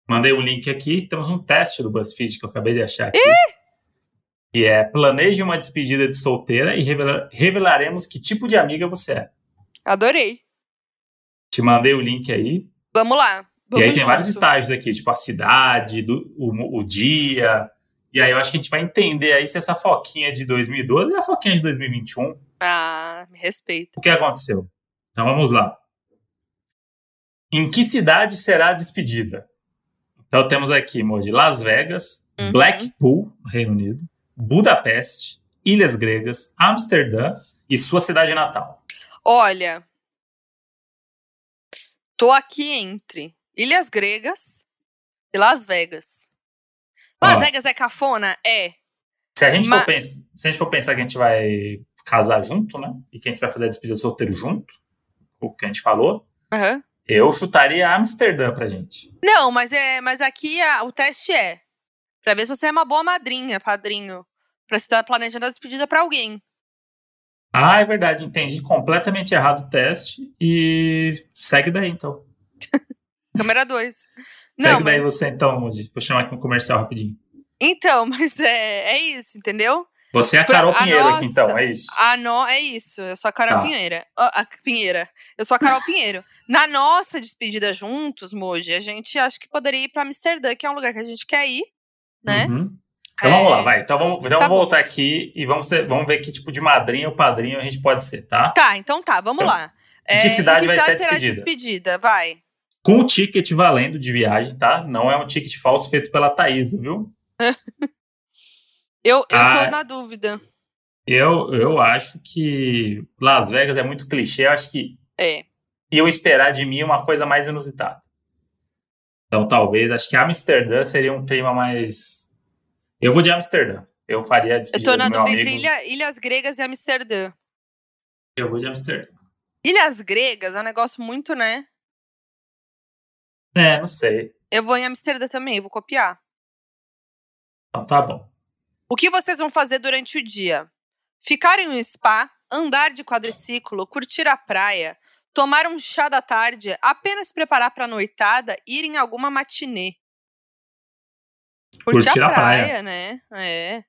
Speaker 2: Mandei o link aqui. Temos um teste do BuzzFeed que eu acabei de achar aqui. Que é planeje uma despedida de solteira e revela- revelaremos que tipo de amiga você é.
Speaker 3: Adorei.
Speaker 2: Te mandei o link aí.
Speaker 3: Vamos lá. Vamos
Speaker 2: e aí tem vários
Speaker 3: junto.
Speaker 2: estágios aqui, tipo a cidade, do- o, o dia. E aí eu acho que a gente vai entender aí se essa foquinha de 2012 é a foquinha de 2021.
Speaker 3: Ah, me respeita.
Speaker 2: O que aconteceu? Então vamos lá. Em que cidade será a despedida? Então temos aqui, Moody, Las Vegas,
Speaker 3: Uhum.
Speaker 2: Blackpool, Reino Unido, Budapeste, Ilhas Gregas, Amsterdã e sua cidade natal.
Speaker 3: Olha. Tô aqui entre Ilhas Gregas e Las Vegas. Las. Vegas é cafona? É.
Speaker 2: Se a, gente for pens- se a gente for pensar que a gente vai casar junto, né? E que a gente vai fazer a despedida solteiro junto, o que a gente falou,
Speaker 3: Aham.
Speaker 2: eu chutaria Amsterdã pra gente.
Speaker 3: Não, mas é, mas aqui a- o teste é pra ver se você é uma boa madrinha, padrinho, pra você estar planejando a despedida pra alguém.
Speaker 2: Ah, é verdade, entendi completamente errado o teste e segue daí então.
Speaker 3: Câmera 2. Não,
Speaker 2: Segue daí
Speaker 3: mas
Speaker 2: você então, Moody. Vou chamar aqui um comercial rapidinho.
Speaker 3: então, mas é, é isso, entendeu?
Speaker 2: Você é a
Speaker 3: Pra-
Speaker 2: Carol
Speaker 3: a
Speaker 2: Pinheiro aqui
Speaker 3: nossa-
Speaker 2: então, é isso?
Speaker 3: A no, é isso, eu sou a Carol
Speaker 2: Tá.
Speaker 3: Pinheira. Ó, a Pinheira. Eu sou a Carol Pinheiro. Na nossa despedida juntos, Moji, a gente acho que poderia ir pra Amsterdã, que é um lugar que a gente quer ir, né?
Speaker 2: Uhum. Então vamos lá,
Speaker 3: É.
Speaker 2: vai. Então vamos, então
Speaker 3: Tá
Speaker 2: vamos voltar aqui e vamos, ser- vamos ver que tipo de madrinha ou padrinho a gente pode ser, tá?
Speaker 3: Tá, então tá, vamos lá.
Speaker 2: Em que cidade vai ser a
Speaker 3: será a
Speaker 2: despedida?
Speaker 3: despedida? Vai.
Speaker 2: Com o ticket valendo de viagem, tá? Não é um ticket falso feito pela Thaís, viu?
Speaker 3: Eu, eu
Speaker 2: Ah.
Speaker 3: tô na dúvida.
Speaker 2: Eu, eu acho que Las Vegas é muito clichê. Eu acho que
Speaker 3: É.
Speaker 2: iam esperar de mim uma coisa mais inusitada. Então, talvez, acho que Amsterdã seria um clima mais. Eu vou de Amsterdã. Eu faria a
Speaker 3: Eu
Speaker 2: despedida
Speaker 3: tô na dúvida entre Ilha- Ilhas Gregas e Amsterdã.
Speaker 2: Eu vou de Amsterdã.
Speaker 3: Ilhas Gregas é um negócio muito, né?
Speaker 2: É, não sei.
Speaker 3: Eu vou em Amsterdã também, vou copiar.
Speaker 2: Então, tá bom.
Speaker 3: O que vocês vão fazer durante o dia? Ficar em um spa, andar de quadriciclo, curtir a praia, tomar um chá da tarde, apenas preparar para a noitada, ir em alguma matinê. Curtir,
Speaker 2: Curtir
Speaker 3: a,
Speaker 2: a praia.
Speaker 3: praia, né? É.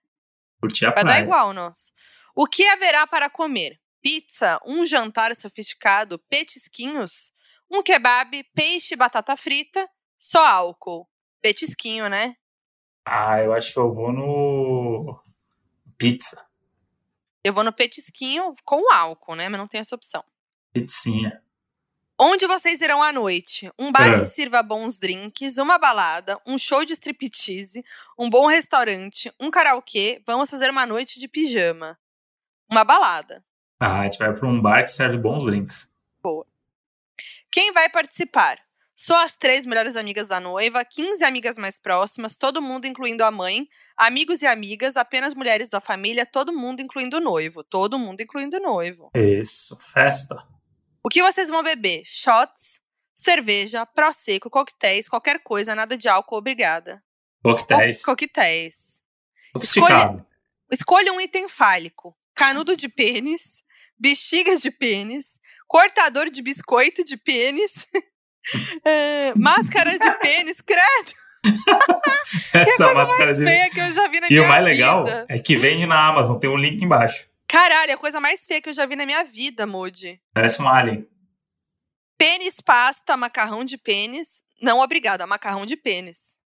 Speaker 2: Curtir a
Speaker 3: Vai dar
Speaker 2: praia.
Speaker 3: igual, nosso. O que haverá para comer? Pizza, um jantar sofisticado, petisquinhos, um kebab, peixe, batata frita, só álcool. Petisquinho, né?
Speaker 2: Ah, eu acho que eu vou no. Pizza.
Speaker 3: Eu vou no petisquinho com álcool, né? Mas não tem essa opção.
Speaker 2: Pizzinha.
Speaker 3: Onde vocês irão à noite? Um bar
Speaker 2: É.
Speaker 3: que sirva bons drinks, uma balada, um show de striptease, um bom restaurante, um karaokê. Vamos fazer uma noite de pijama. Uma balada.
Speaker 2: Ah, a gente vai pra um bar que serve bons drinks.
Speaker 3: Quem vai participar? Só as três melhores amigas da noiva, 15 amigas mais próximas, todo mundo incluindo a mãe, amigos e amigas, apenas mulheres da família, todo mundo incluindo o noivo. Todo mundo incluindo o noivo.
Speaker 2: Isso. Festa.
Speaker 3: O que vocês vão beber? Shots, cerveja, prosecco, coquetéis, qualquer coisa, nada de álcool, obrigada.
Speaker 2: Coquetéis.
Speaker 3: Co- coquetéis.
Speaker 2: Sofisticado.
Speaker 3: Escolha um item fálico: canudo de pênis, bexiga de pênis, cortador de biscoito de pênis, eh, máscara de pênis, credo,
Speaker 2: Essa máscara de.
Speaker 3: feia que eu já vi na
Speaker 2: E
Speaker 3: minha
Speaker 2: o mais legal
Speaker 3: vida.
Speaker 2: é que vende na Amazon, tem um link embaixo.
Speaker 3: Caralho, a coisa mais feia que eu já vi na minha vida, Moody.
Speaker 2: Parece um alien.
Speaker 3: Pênis, pasta, macarrão de pênis. Não, obrigada, macarrão de pênis.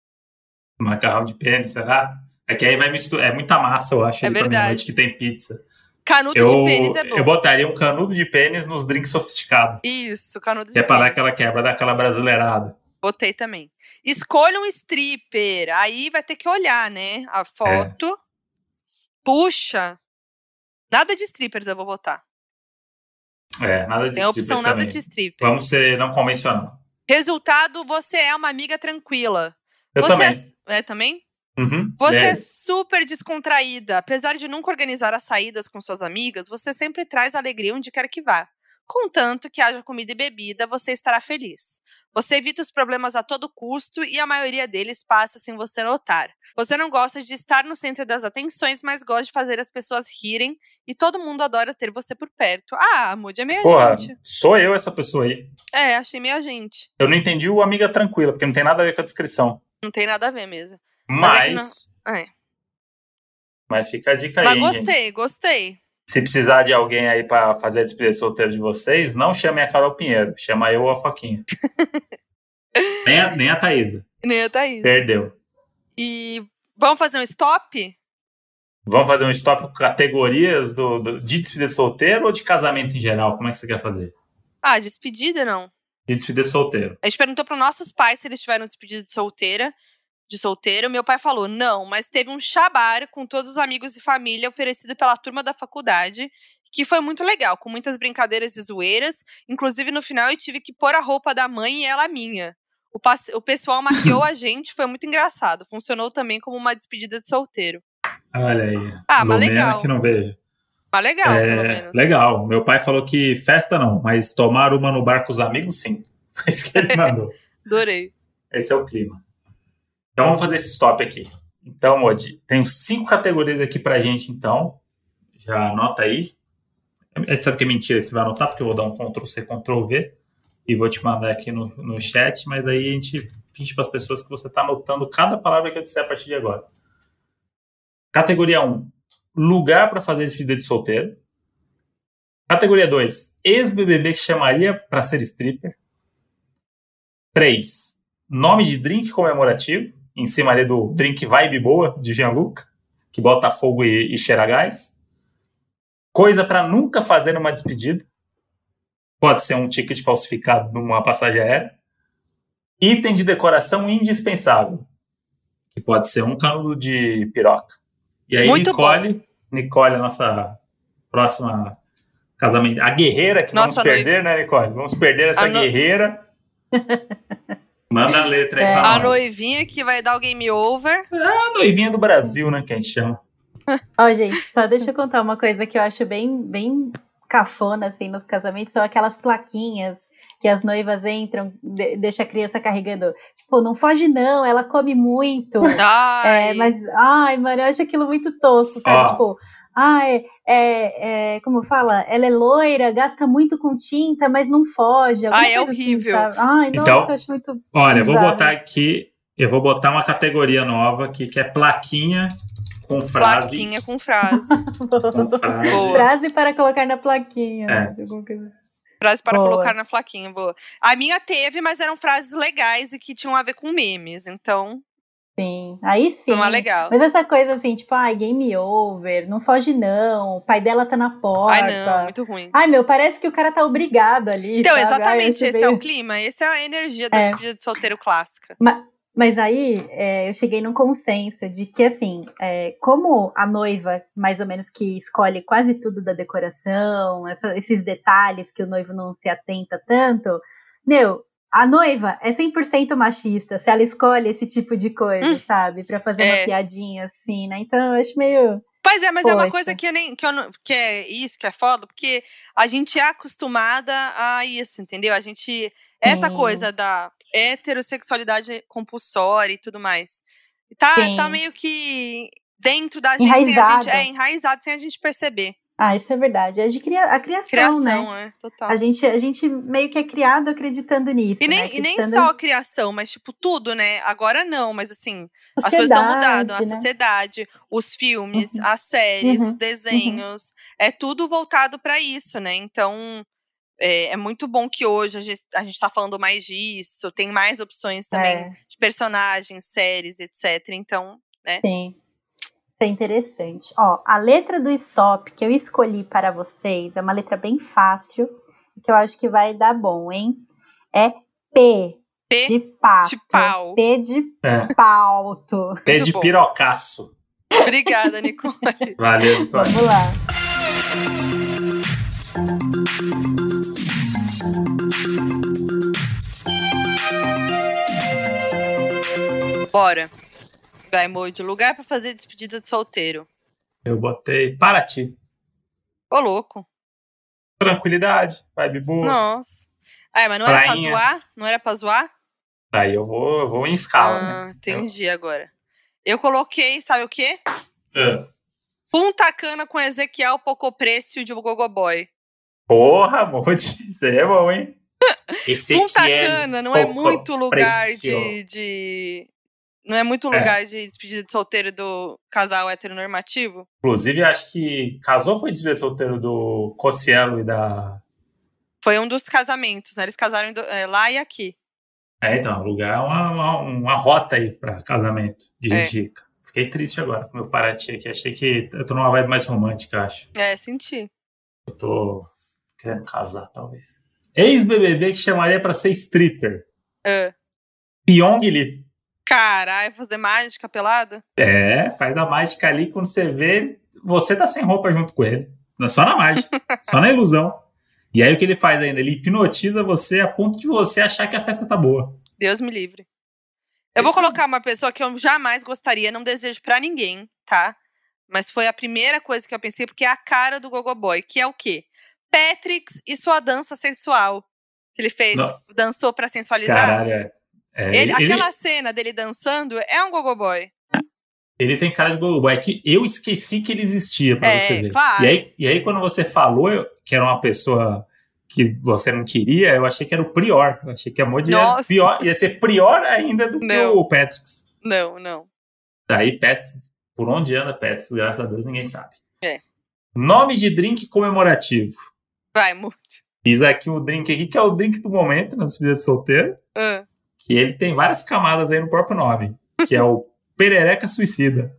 Speaker 2: Macarrão de pênis, será? É que aí vai misturar. É muita massa, eu acho,
Speaker 3: É verdade.
Speaker 2: meia-noite que tem pizza.
Speaker 3: Canudo
Speaker 2: Eu,
Speaker 3: de pênis é bom.
Speaker 2: eu botaria um canudo de pênis nos drinks sofisticados.
Speaker 3: Isso, canudo de
Speaker 2: Que é pra dar
Speaker 3: pênis.
Speaker 2: aquela quebra, dar aquela brasileirada.
Speaker 3: Botei também. Escolha um stripper. Aí vai ter que olhar, né? A foto. Puxa. Nada de strippers eu vou botar.
Speaker 2: É, nada de
Speaker 3: Tem a opção
Speaker 2: strippers
Speaker 3: nada
Speaker 2: também.
Speaker 3: de strippers.
Speaker 2: Vamos ser não convencional.
Speaker 3: Resultado, você é uma amiga tranquila.
Speaker 2: Eu
Speaker 3: você
Speaker 2: também.
Speaker 3: É, é também?
Speaker 2: Uhum.
Speaker 3: Você é.
Speaker 2: É,
Speaker 3: super descontraída. Apesar de nunca organizar as saídas com suas amigas, você sempre traz alegria onde quer que vá. Contanto que haja comida e bebida, você estará feliz. Você evita os problemas a todo custo e a maioria deles passa sem você notar. Você não gosta de estar no centro das atenções, mas gosta de fazer as pessoas rirem e todo mundo adora ter você por perto. Ah, Moody é meio
Speaker 2: Porra,
Speaker 3: gente.
Speaker 2: sou eu essa pessoa aí.
Speaker 3: É, achei meio gente.
Speaker 2: Eu não entendi o amiga tranquila, porque não tem nada a ver com a descrição.
Speaker 3: Não tem nada a ver mesmo. Mas é
Speaker 2: Mas.
Speaker 3: É.
Speaker 2: Mas fica a dica
Speaker 3: Mas
Speaker 2: aí, hein, gente.
Speaker 3: gostei, gostei.
Speaker 2: Se precisar de alguém aí pra fazer a despedida solteira de vocês, não chame a Carol Pinheiro. Chama eu ou a Foquinha. nem, a, nem a Thaísa.
Speaker 3: Nem a Thaís.
Speaker 2: Perdeu.
Speaker 3: E vamos fazer um stop?
Speaker 2: Vamos fazer um stop com categorias do, do- de despedida solteiro ou de casamento em geral? Como é que você quer fazer?
Speaker 3: Ah, despedida não.
Speaker 2: De despedida solteiro.
Speaker 3: A gente perguntou para nossos pais se eles tiveram despedida de solteira, de solteiro. Meu pai falou não, mas teve um chabar com todos os amigos e família oferecido pela turma da faculdade, que foi muito legal, com muitas brincadeiras e zoeiras. Inclusive no final eu tive que pôr a roupa da mãe e ela minha. O, o pessoal maquiou a gente, foi muito engraçado. Funcionou também como uma despedida de solteiro.
Speaker 2: Olha aí.
Speaker 3: Ah, mas legal.
Speaker 2: que não vejo.
Speaker 3: Mas legal,
Speaker 2: É,
Speaker 3: pelo menos.
Speaker 2: Legal. Meu pai falou que festa não, mas tomar uma no bar com os amigos, sim. Isso que ele mandou.
Speaker 3: Adorei.
Speaker 2: Esse é o clima. Então vamos fazer esse stop aqui. Então, Modi, tem cinco categorias aqui pra gente, então. Já anota aí. A gente sabe que é mentira que você vai anotar, porque eu vou dar um Ctrl C, Ctrl V e vou te mandar aqui no, no chat, mas aí a gente finge para as pessoas que você está anotando cada palavra que eu disser a partir de agora. Categoria 1, lugar para fazer despedida de solteiro. Categoria 2, ex-BBB que chamaria para ser stripper. 3, nome de drink comemorativo, em cima ali do drink Vibe Boa, de Gianluca. que bota fogo e, e cheira gás. Coisa para nunca fazer numa despedida. Pode ser um ticket falsificado numa passagem aérea. Item de decoração indispensável, que pode ser um canudo de piroca. E aí,
Speaker 3: Muito
Speaker 2: Nicole, Nicole, a nossa próxima casamento, a guerreira que
Speaker 3: Nossa
Speaker 2: vamos perder, né, Nicole? Vamos perder essa
Speaker 3: A no-
Speaker 2: guerreira. Manda a letra aí
Speaker 6: É.
Speaker 2: pra
Speaker 3: A
Speaker 2: nós.
Speaker 3: noivinha que vai dar o game over.
Speaker 2: A noivinha do Brasil, né, que a gente chama.
Speaker 6: Ó, gente, só deixa eu contar uma coisa que eu acho bem, bem cafona, assim, nos casamentos, são aquelas plaquinhas que as noivas entram, de- deixa a criança carregando. Tipo, não foge não, ela come muito.
Speaker 3: Ai,
Speaker 6: É, mas, ai, mano, eu acho aquilo muito tosco, sabe?
Speaker 2: Ó.
Speaker 6: Tipo, ai, é, é, como fala? Ela é loira, gasta muito com tinta, mas não foge.
Speaker 3: Ai, é
Speaker 6: assim,
Speaker 3: horrível.
Speaker 6: sabe? ai, nossa,
Speaker 2: Então,
Speaker 6: eu acho muito.
Speaker 2: Olha, eu vou botar aqui, eu vou botar uma categoria nova aqui, que é plaquinha com frase.
Speaker 3: plaquinha com frase.
Speaker 2: Com frase.
Speaker 6: Frase para colocar na plaquinha.
Speaker 2: É.
Speaker 6: né?
Speaker 3: Frase para
Speaker 6: Boa.
Speaker 3: colocar na plaquinha, boa. A minha teve, mas eram frases legais e que tinham a ver com memes. Então,
Speaker 6: Sim, aí sim.
Speaker 3: uma legal.
Speaker 6: Mas essa coisa assim, tipo, ai, game over, não foge não, o pai dela tá na porta.
Speaker 3: Ai, não, muito ruim.
Speaker 6: Ai, meu, parece que o cara tá obrigado ali.
Speaker 3: Então,
Speaker 6: sabe? Ai,
Speaker 3: exatamente,
Speaker 6: acho
Speaker 3: esse é o clima, essa é a energia da
Speaker 6: É.
Speaker 3: despedida de solteiro clássica.
Speaker 6: Mas aí é, eu cheguei num consenso de que, assim, é, como a noiva, mais ou menos, que escolhe quase tudo da decoração, essa- esses detalhes que o noivo não se atenta tanto, meu, a noiva é 100% machista se ela escolhe esse tipo de coisa, sabe? Pra fazer
Speaker 3: É.
Speaker 6: uma piadinha assim, né? Então eu acho meio.
Speaker 3: Pois é, mas é uma
Speaker 6: Poxa.
Speaker 3: coisa que eu nem. Que, eu não, que é isso, que é foda, porque a gente é acostumada a isso, entendeu? A gente. Essa
Speaker 6: Sim.
Speaker 3: coisa da heterossexualidade compulsória e tudo mais. Tá,
Speaker 6: Sim.
Speaker 3: tá meio que dentro da gente. a gente
Speaker 6: Enraizado.
Speaker 3: é enraizado sem a gente perceber.
Speaker 6: Ah, isso é verdade. É de cria... a criação,
Speaker 3: Criação,
Speaker 6: né?
Speaker 3: é, total.
Speaker 6: A gente, a gente meio que é criado acreditando nisso.
Speaker 3: E nem,
Speaker 6: né?
Speaker 3: e nem só a criação, mas tipo tudo, né? Agora não, mas assim, as coisas estão mudando, a
Speaker 6: né?
Speaker 3: sociedade, os filmes,
Speaker 6: Uhum.
Speaker 3: as séries,
Speaker 6: Uhum.
Speaker 3: os desenhos, é tudo voltado para isso, né? Então é, é muito bom que hoje a gente, a gente tá falando mais disso, tem mais opções também
Speaker 6: É,
Speaker 3: de personagens, séries, etc. Então,
Speaker 6: sim. Isso é interessante. Ó, a letra do stop que eu escolhi para vocês é uma letra bem fácil, que eu acho que vai dar bom, hein? É P,
Speaker 3: P
Speaker 6: de pato.
Speaker 3: de pau.
Speaker 6: P de
Speaker 2: É,
Speaker 6: pauto.
Speaker 3: Muito
Speaker 2: de
Speaker 3: bom.
Speaker 2: pirocaço.
Speaker 3: Obrigada, Nicole.
Speaker 2: Valeu, Nicole.
Speaker 6: Vamos lá.
Speaker 3: Bora. De lugar para fazer despedida de solteiro.
Speaker 2: Eu botei para ti.
Speaker 3: Ô, louco.
Speaker 2: Tranquilidade, vibe boa.
Speaker 3: Nossa. Ah, mas não era pra
Speaker 2: Prainha.
Speaker 3: zoar? Não era pra zoar?
Speaker 2: Aí eu vou, eu vou em escala,
Speaker 3: ah,
Speaker 2: né?
Speaker 3: entendi agora. Eu coloquei, sabe o quê?
Speaker 2: Ah,
Speaker 3: Punta Cana com Ezequiel Pocoprécio de Gogoboy.
Speaker 2: Porra, Monte. Isso aí é bom, hein? Esse
Speaker 3: Punta
Speaker 2: aqui é
Speaker 3: Cana não é muito lugar de, de- Não é muito
Speaker 2: É.
Speaker 3: lugar de despedida de solteiro do casal heteronormativo?
Speaker 2: Inclusive, acho que casou foi despedida de solteiro do Cossielo e da.
Speaker 3: Foi um dos casamentos, né? Eles casaram do- é, lá e aqui.
Speaker 2: É, então, lugar é uma, uma, uma rota aí pra casamento de
Speaker 3: É.
Speaker 2: gente rica. Fiquei triste agora com meu Paraty aqui. Achei que eu tô numa vibe mais romântica, acho.
Speaker 3: É, senti.
Speaker 2: Eu tô querendo casar, talvez. Ex-BBB que chamaria pra ser stripper.
Speaker 3: Ah.
Speaker 2: Pyong Lee.
Speaker 3: Caralho, fazer mágica pelada?
Speaker 2: É, faz a mágica ali quando você vê, você tá sem roupa junto com ele. Não é Só na mágica, só na ilusão. E aí o que ele faz ainda? Ele hipnotiza você a ponto de você achar que a festa tá boa.
Speaker 3: Deus me livre. Eu vou
Speaker 2: Isso-
Speaker 3: colocar uma pessoa que eu jamais gostaria, não desejo pra ninguém, tá? Mas foi a primeira coisa que eu pensei, porque é a cara do Gogoboy, que é o quê? Patrix e sua dança sensual. Que ele fez,
Speaker 2: Não.
Speaker 3: dançou pra sensualizar.
Speaker 2: Caralho, é. É,
Speaker 3: Ele,
Speaker 2: ele,
Speaker 3: aquela cena dele dançando é um Gogoboy.
Speaker 2: ele tem cara de Gogoboy. É que eu esqueci que ele existia pra
Speaker 3: É,
Speaker 2: você ver.
Speaker 3: claro.
Speaker 2: E aí, e aí, quando você falou eu- que era uma pessoa que você não queria, eu achei que era o Prior. Eu achei que a Modi ia,
Speaker 3: Nossa.
Speaker 2: pior, ia ser pior ainda do que
Speaker 3: Não.
Speaker 2: o Patrix.
Speaker 3: Não, não.
Speaker 2: Daí, Patrix, por onde anda Patrix, graças a Deus, ninguém sabe.
Speaker 3: É.
Speaker 2: Nome de drink comemorativo.
Speaker 3: Vai, Mu.
Speaker 2: Fiz aqui o drink aqui, que é o drink do momento na despedida de solteiro,
Speaker 3: Ah,
Speaker 2: que ele tem várias camadas aí no próprio nome, que é o Perereca Suicida.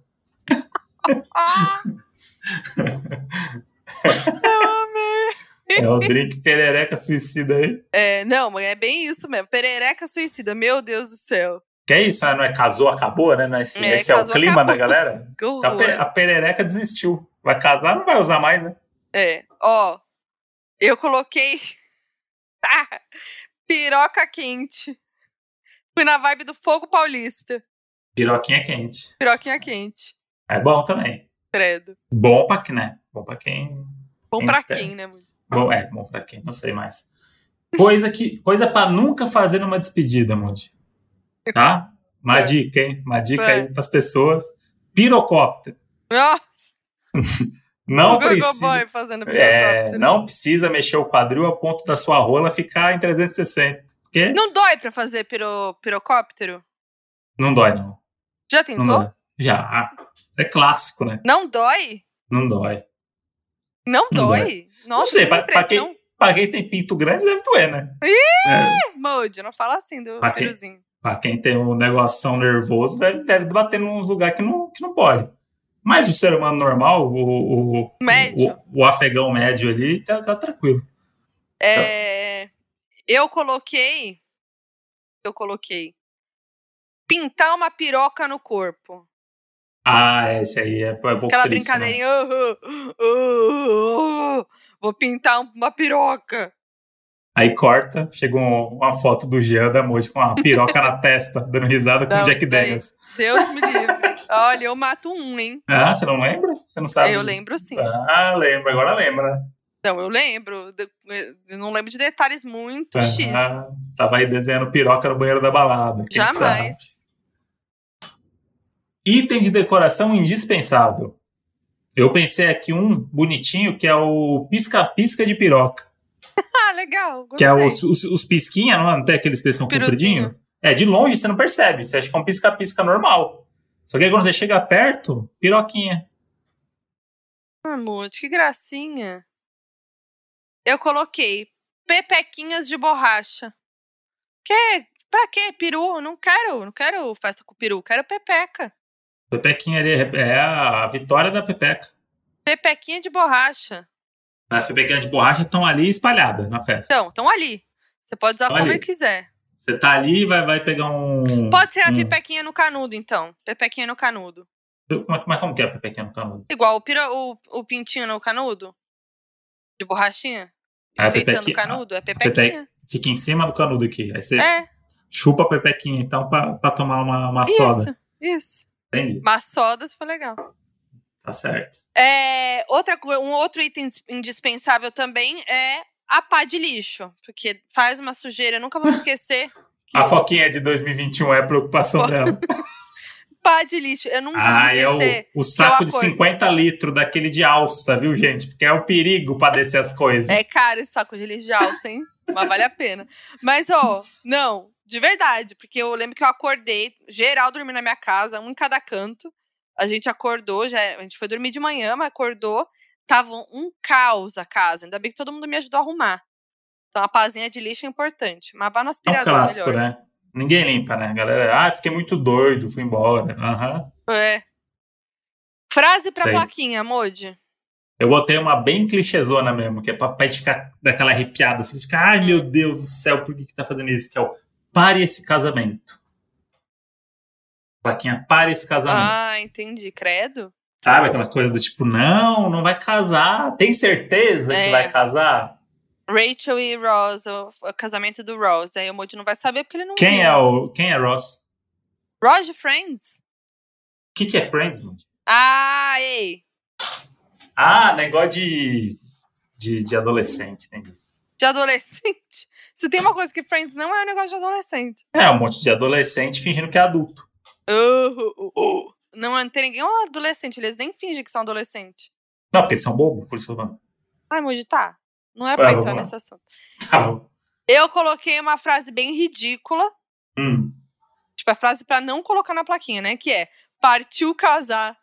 Speaker 3: Eu amei.
Speaker 2: É o drink perereca suicida aí.
Speaker 3: É, não, mas é bem isso mesmo. Perereca suicida, meu Deus do céu.
Speaker 2: Que é isso, né? Não é casou, acabou, né? É esse,
Speaker 3: É,
Speaker 2: esse é o clima
Speaker 3: acabou.
Speaker 2: da galera.
Speaker 3: Que
Speaker 2: A, perereca desistiu. Vai casar, não vai usar mais, né?
Speaker 3: É, ó, eu coloquei piroca quente. Fui na vibe do fogo paulista.
Speaker 2: Piroquinha quente.
Speaker 3: Piroquinha quente.
Speaker 2: É bom também.
Speaker 3: Credo.
Speaker 2: Bom pra quem, né? Bom pra quem.
Speaker 3: Bom pra quem, né?
Speaker 2: Bom, é, bom pra quem, não sei mais. Coisa que. Coisa pra nunca fazer numa despedida, Mundi. Tá? Uma
Speaker 3: É.
Speaker 2: dica, hein? Uma dica
Speaker 3: É.
Speaker 2: aí pras pessoas. Pirocóptero.
Speaker 3: Nossa,
Speaker 2: Não precisa. É, não precisa mexer o quadril a ponto da sua rola ficar em 360. Porque
Speaker 3: Não dói pra fazer piro, pirocóptero?
Speaker 2: não dói, não.
Speaker 3: Já
Speaker 2: Não
Speaker 3: tentou?
Speaker 2: dói. Já. É clássico, né?
Speaker 3: Não dói?
Speaker 2: Não dói.
Speaker 3: Não
Speaker 2: Não
Speaker 3: dói? Nossa,
Speaker 2: não sei, pra, pra quem, pra quem tem pinto grande deve doer, né? É,
Speaker 3: Mode, não fala assim do
Speaker 2: Pra quem?
Speaker 3: piruzinho.
Speaker 2: pra quem tem um negoção nervoso, deve, deve bater nos lugares que não, que não pode. Mas o ser humano normal, o, o,
Speaker 3: Médio.
Speaker 2: o, o afegão médio ali, tá, tá tranquilo.
Speaker 3: É, eu coloquei. Eu coloquei. Pintar uma piroca no corpo.
Speaker 2: Ah, esse aí é, é pouco
Speaker 3: Aquela
Speaker 2: triste, né?
Speaker 3: brincadeirinha. "Ah, ah, ah, ah, vou pintar uma piroca.
Speaker 2: Aí corta, chega um- uma foto do Jean da Moji com uma piroca na testa, dando risada com o Jack Daniels.
Speaker 3: Deus me livre. Olha, eu mato um, hein?
Speaker 2: Ah, você não lembra? Você não sabe?
Speaker 3: Eu lembro sim.
Speaker 2: Ah, lembra, agora lembra?
Speaker 3: Então, eu lembro. de- Eu não lembro de detalhes muito X.
Speaker 2: Ah, tava aí desenhando piroca no banheiro da balada.
Speaker 3: Jamais.
Speaker 2: Item de decoração indispensável. Eu pensei aqui um bonitinho que é o pisca-pisca de piroca.
Speaker 3: Ah, legal.
Speaker 2: Que é
Speaker 3: gostei.
Speaker 2: os, os, os pisquinha, não é? Não tem aqueles que eles são compridinhos? É, de longe você não percebe. Você acha que é um pisca-pisca normal. Só que aí quando você chega perto, piroquinha.
Speaker 3: Amor, que gracinha. Eu coloquei pepequinhas de borracha. Que? Pra quê? Peru? Não quero. Não quero festa com peru. Quero pepeca.
Speaker 2: Pepequinha ali é é a vitória da pepeca.
Speaker 3: Pepequinha de borracha.
Speaker 2: As pepequinhas de borracha estão ali espalhadas na festa.
Speaker 3: Então, estão ali. Você pode usar
Speaker 2: Tão
Speaker 3: como quiser.
Speaker 2: Você tá ali e vai, vai pegar um.
Speaker 3: Pode ser a
Speaker 2: Hum.
Speaker 3: pepequinha no canudo, então. Pepequinha no canudo.
Speaker 2: Mas, mas como que é a pepequinha no canudo?
Speaker 3: Igual o, piro, o, o pintinho no canudo? De borrachinha?
Speaker 2: A
Speaker 3: Enfeitando o
Speaker 2: pepequinha-
Speaker 3: canudo? É
Speaker 2: pepe-
Speaker 3: pepequinha.
Speaker 2: Fica em cima do canudo aqui. Aí você
Speaker 3: É,
Speaker 2: chupa a pepequinha, então, pra, pra tomar uma, uma soda.
Speaker 3: isso. Isso.
Speaker 2: Entende?
Speaker 3: Mas sodas foi legal.
Speaker 2: Tá certo.
Speaker 3: É, outra, um outro item dis- indispensável também é a pá de lixo. Porque faz uma sujeira, eu nunca vou esquecer. que
Speaker 2: A foquinha de 2021 é a preocupação dela.
Speaker 3: Pá de lixo, eu nunca
Speaker 2: Ah,
Speaker 3: vou
Speaker 2: é o,
Speaker 3: esquecer.
Speaker 2: o saco de
Speaker 3: acordo.
Speaker 2: 50 litros daquele de alça, viu, gente? Porque é o perigo pra descer as coisas.
Speaker 3: É caro esse saco de lixo de alça, hein? Mas vale a pena. Mas, ó, não, de verdade, porque eu lembro que eu acordei, geral dormindo na minha casa, um em cada canto. A gente acordou, já, a gente foi dormir de manhã, mas acordou, tava um caos a casa. Ainda bem que todo mundo me ajudou a arrumar. Então a pazinha de lixo é importante. Mas vá no
Speaker 2: É um
Speaker 3: aspirador
Speaker 2: clássico,
Speaker 3: melhor.
Speaker 2: né? Ninguém limpa, né, galera? Ah, fiquei muito doido, fui embora. Aham.
Speaker 3: É. Frase pra
Speaker 2: Sei.
Speaker 3: plaquinha, Modi.
Speaker 2: Eu botei uma bem clichêzona mesmo, que é pra, pra ficar daquela arrepiada, assim, ficar, ai meu Deus do céu, por que, que tá fazendo isso? Que é o pare esse casamento. Plaquinha, pare esse casamento.
Speaker 3: Ah, entendi. Credo.
Speaker 2: Sabe aquela coisa do tipo, não, não vai casar. Tem certeza
Speaker 3: É.
Speaker 2: que vai casar?
Speaker 3: Rachel e Ross, o, o casamento do Ross. Aí o Modi não vai saber porque ele não
Speaker 2: Quem
Speaker 3: viu.
Speaker 2: é o. Quem é Ross?
Speaker 3: Ross de Friends?
Speaker 2: O que, que é Friends, mano?
Speaker 3: Ah, ei.
Speaker 2: Ah, negócio de. de, de adolescente, né?
Speaker 3: De adolescente. Se tem uma coisa que Friends não é um negócio de adolescente.
Speaker 2: É, um monte de adolescente fingindo que é adulto.
Speaker 3: Uh, uh, uh. Não tem ninguém um adolescente, eles nem fingem que são adolescente.
Speaker 2: Não, porque eles são bobos, por isso que eu tô falando.
Speaker 3: Ai, Moji, tá. Não é pra
Speaker 2: Ah,
Speaker 3: entrar nesse assunto.
Speaker 2: Tá bom.
Speaker 3: Eu coloquei uma frase bem ridícula.
Speaker 2: Hum.
Speaker 3: Tipo, a frase pra não colocar na plaquinha, né? Que é partiu casar.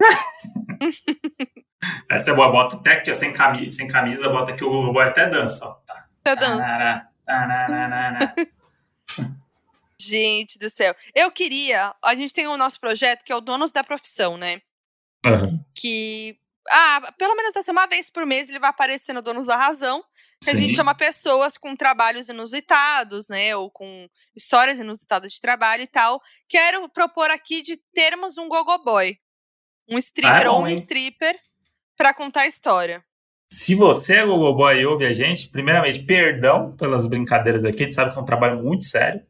Speaker 2: Essa é boa, bota até aqui, ó, sem camisa, sem camisa, bota aqui o Google até dança, ó. Tá.
Speaker 3: Até dança. Gente do céu. Eu queria. A gente tem o nosso projeto que é o Donos da Profissão, né?
Speaker 2: Uhum.
Speaker 3: que ah, pelo menos assim, uma vez por mês ele vai aparecer no Donos da Razão, que a gente chama pessoas com trabalhos inusitados, né, ou com histórias inusitadas de trabalho e tal. Quero propor aqui de termos um gogoboy, um stripper
Speaker 2: bom,
Speaker 3: ou um stripper para contar a história.
Speaker 2: Se você é Gogoboy e ouve a gente, primeiramente, perdão pelas brincadeiras aqui, a gente sabe que é um trabalho muito sério.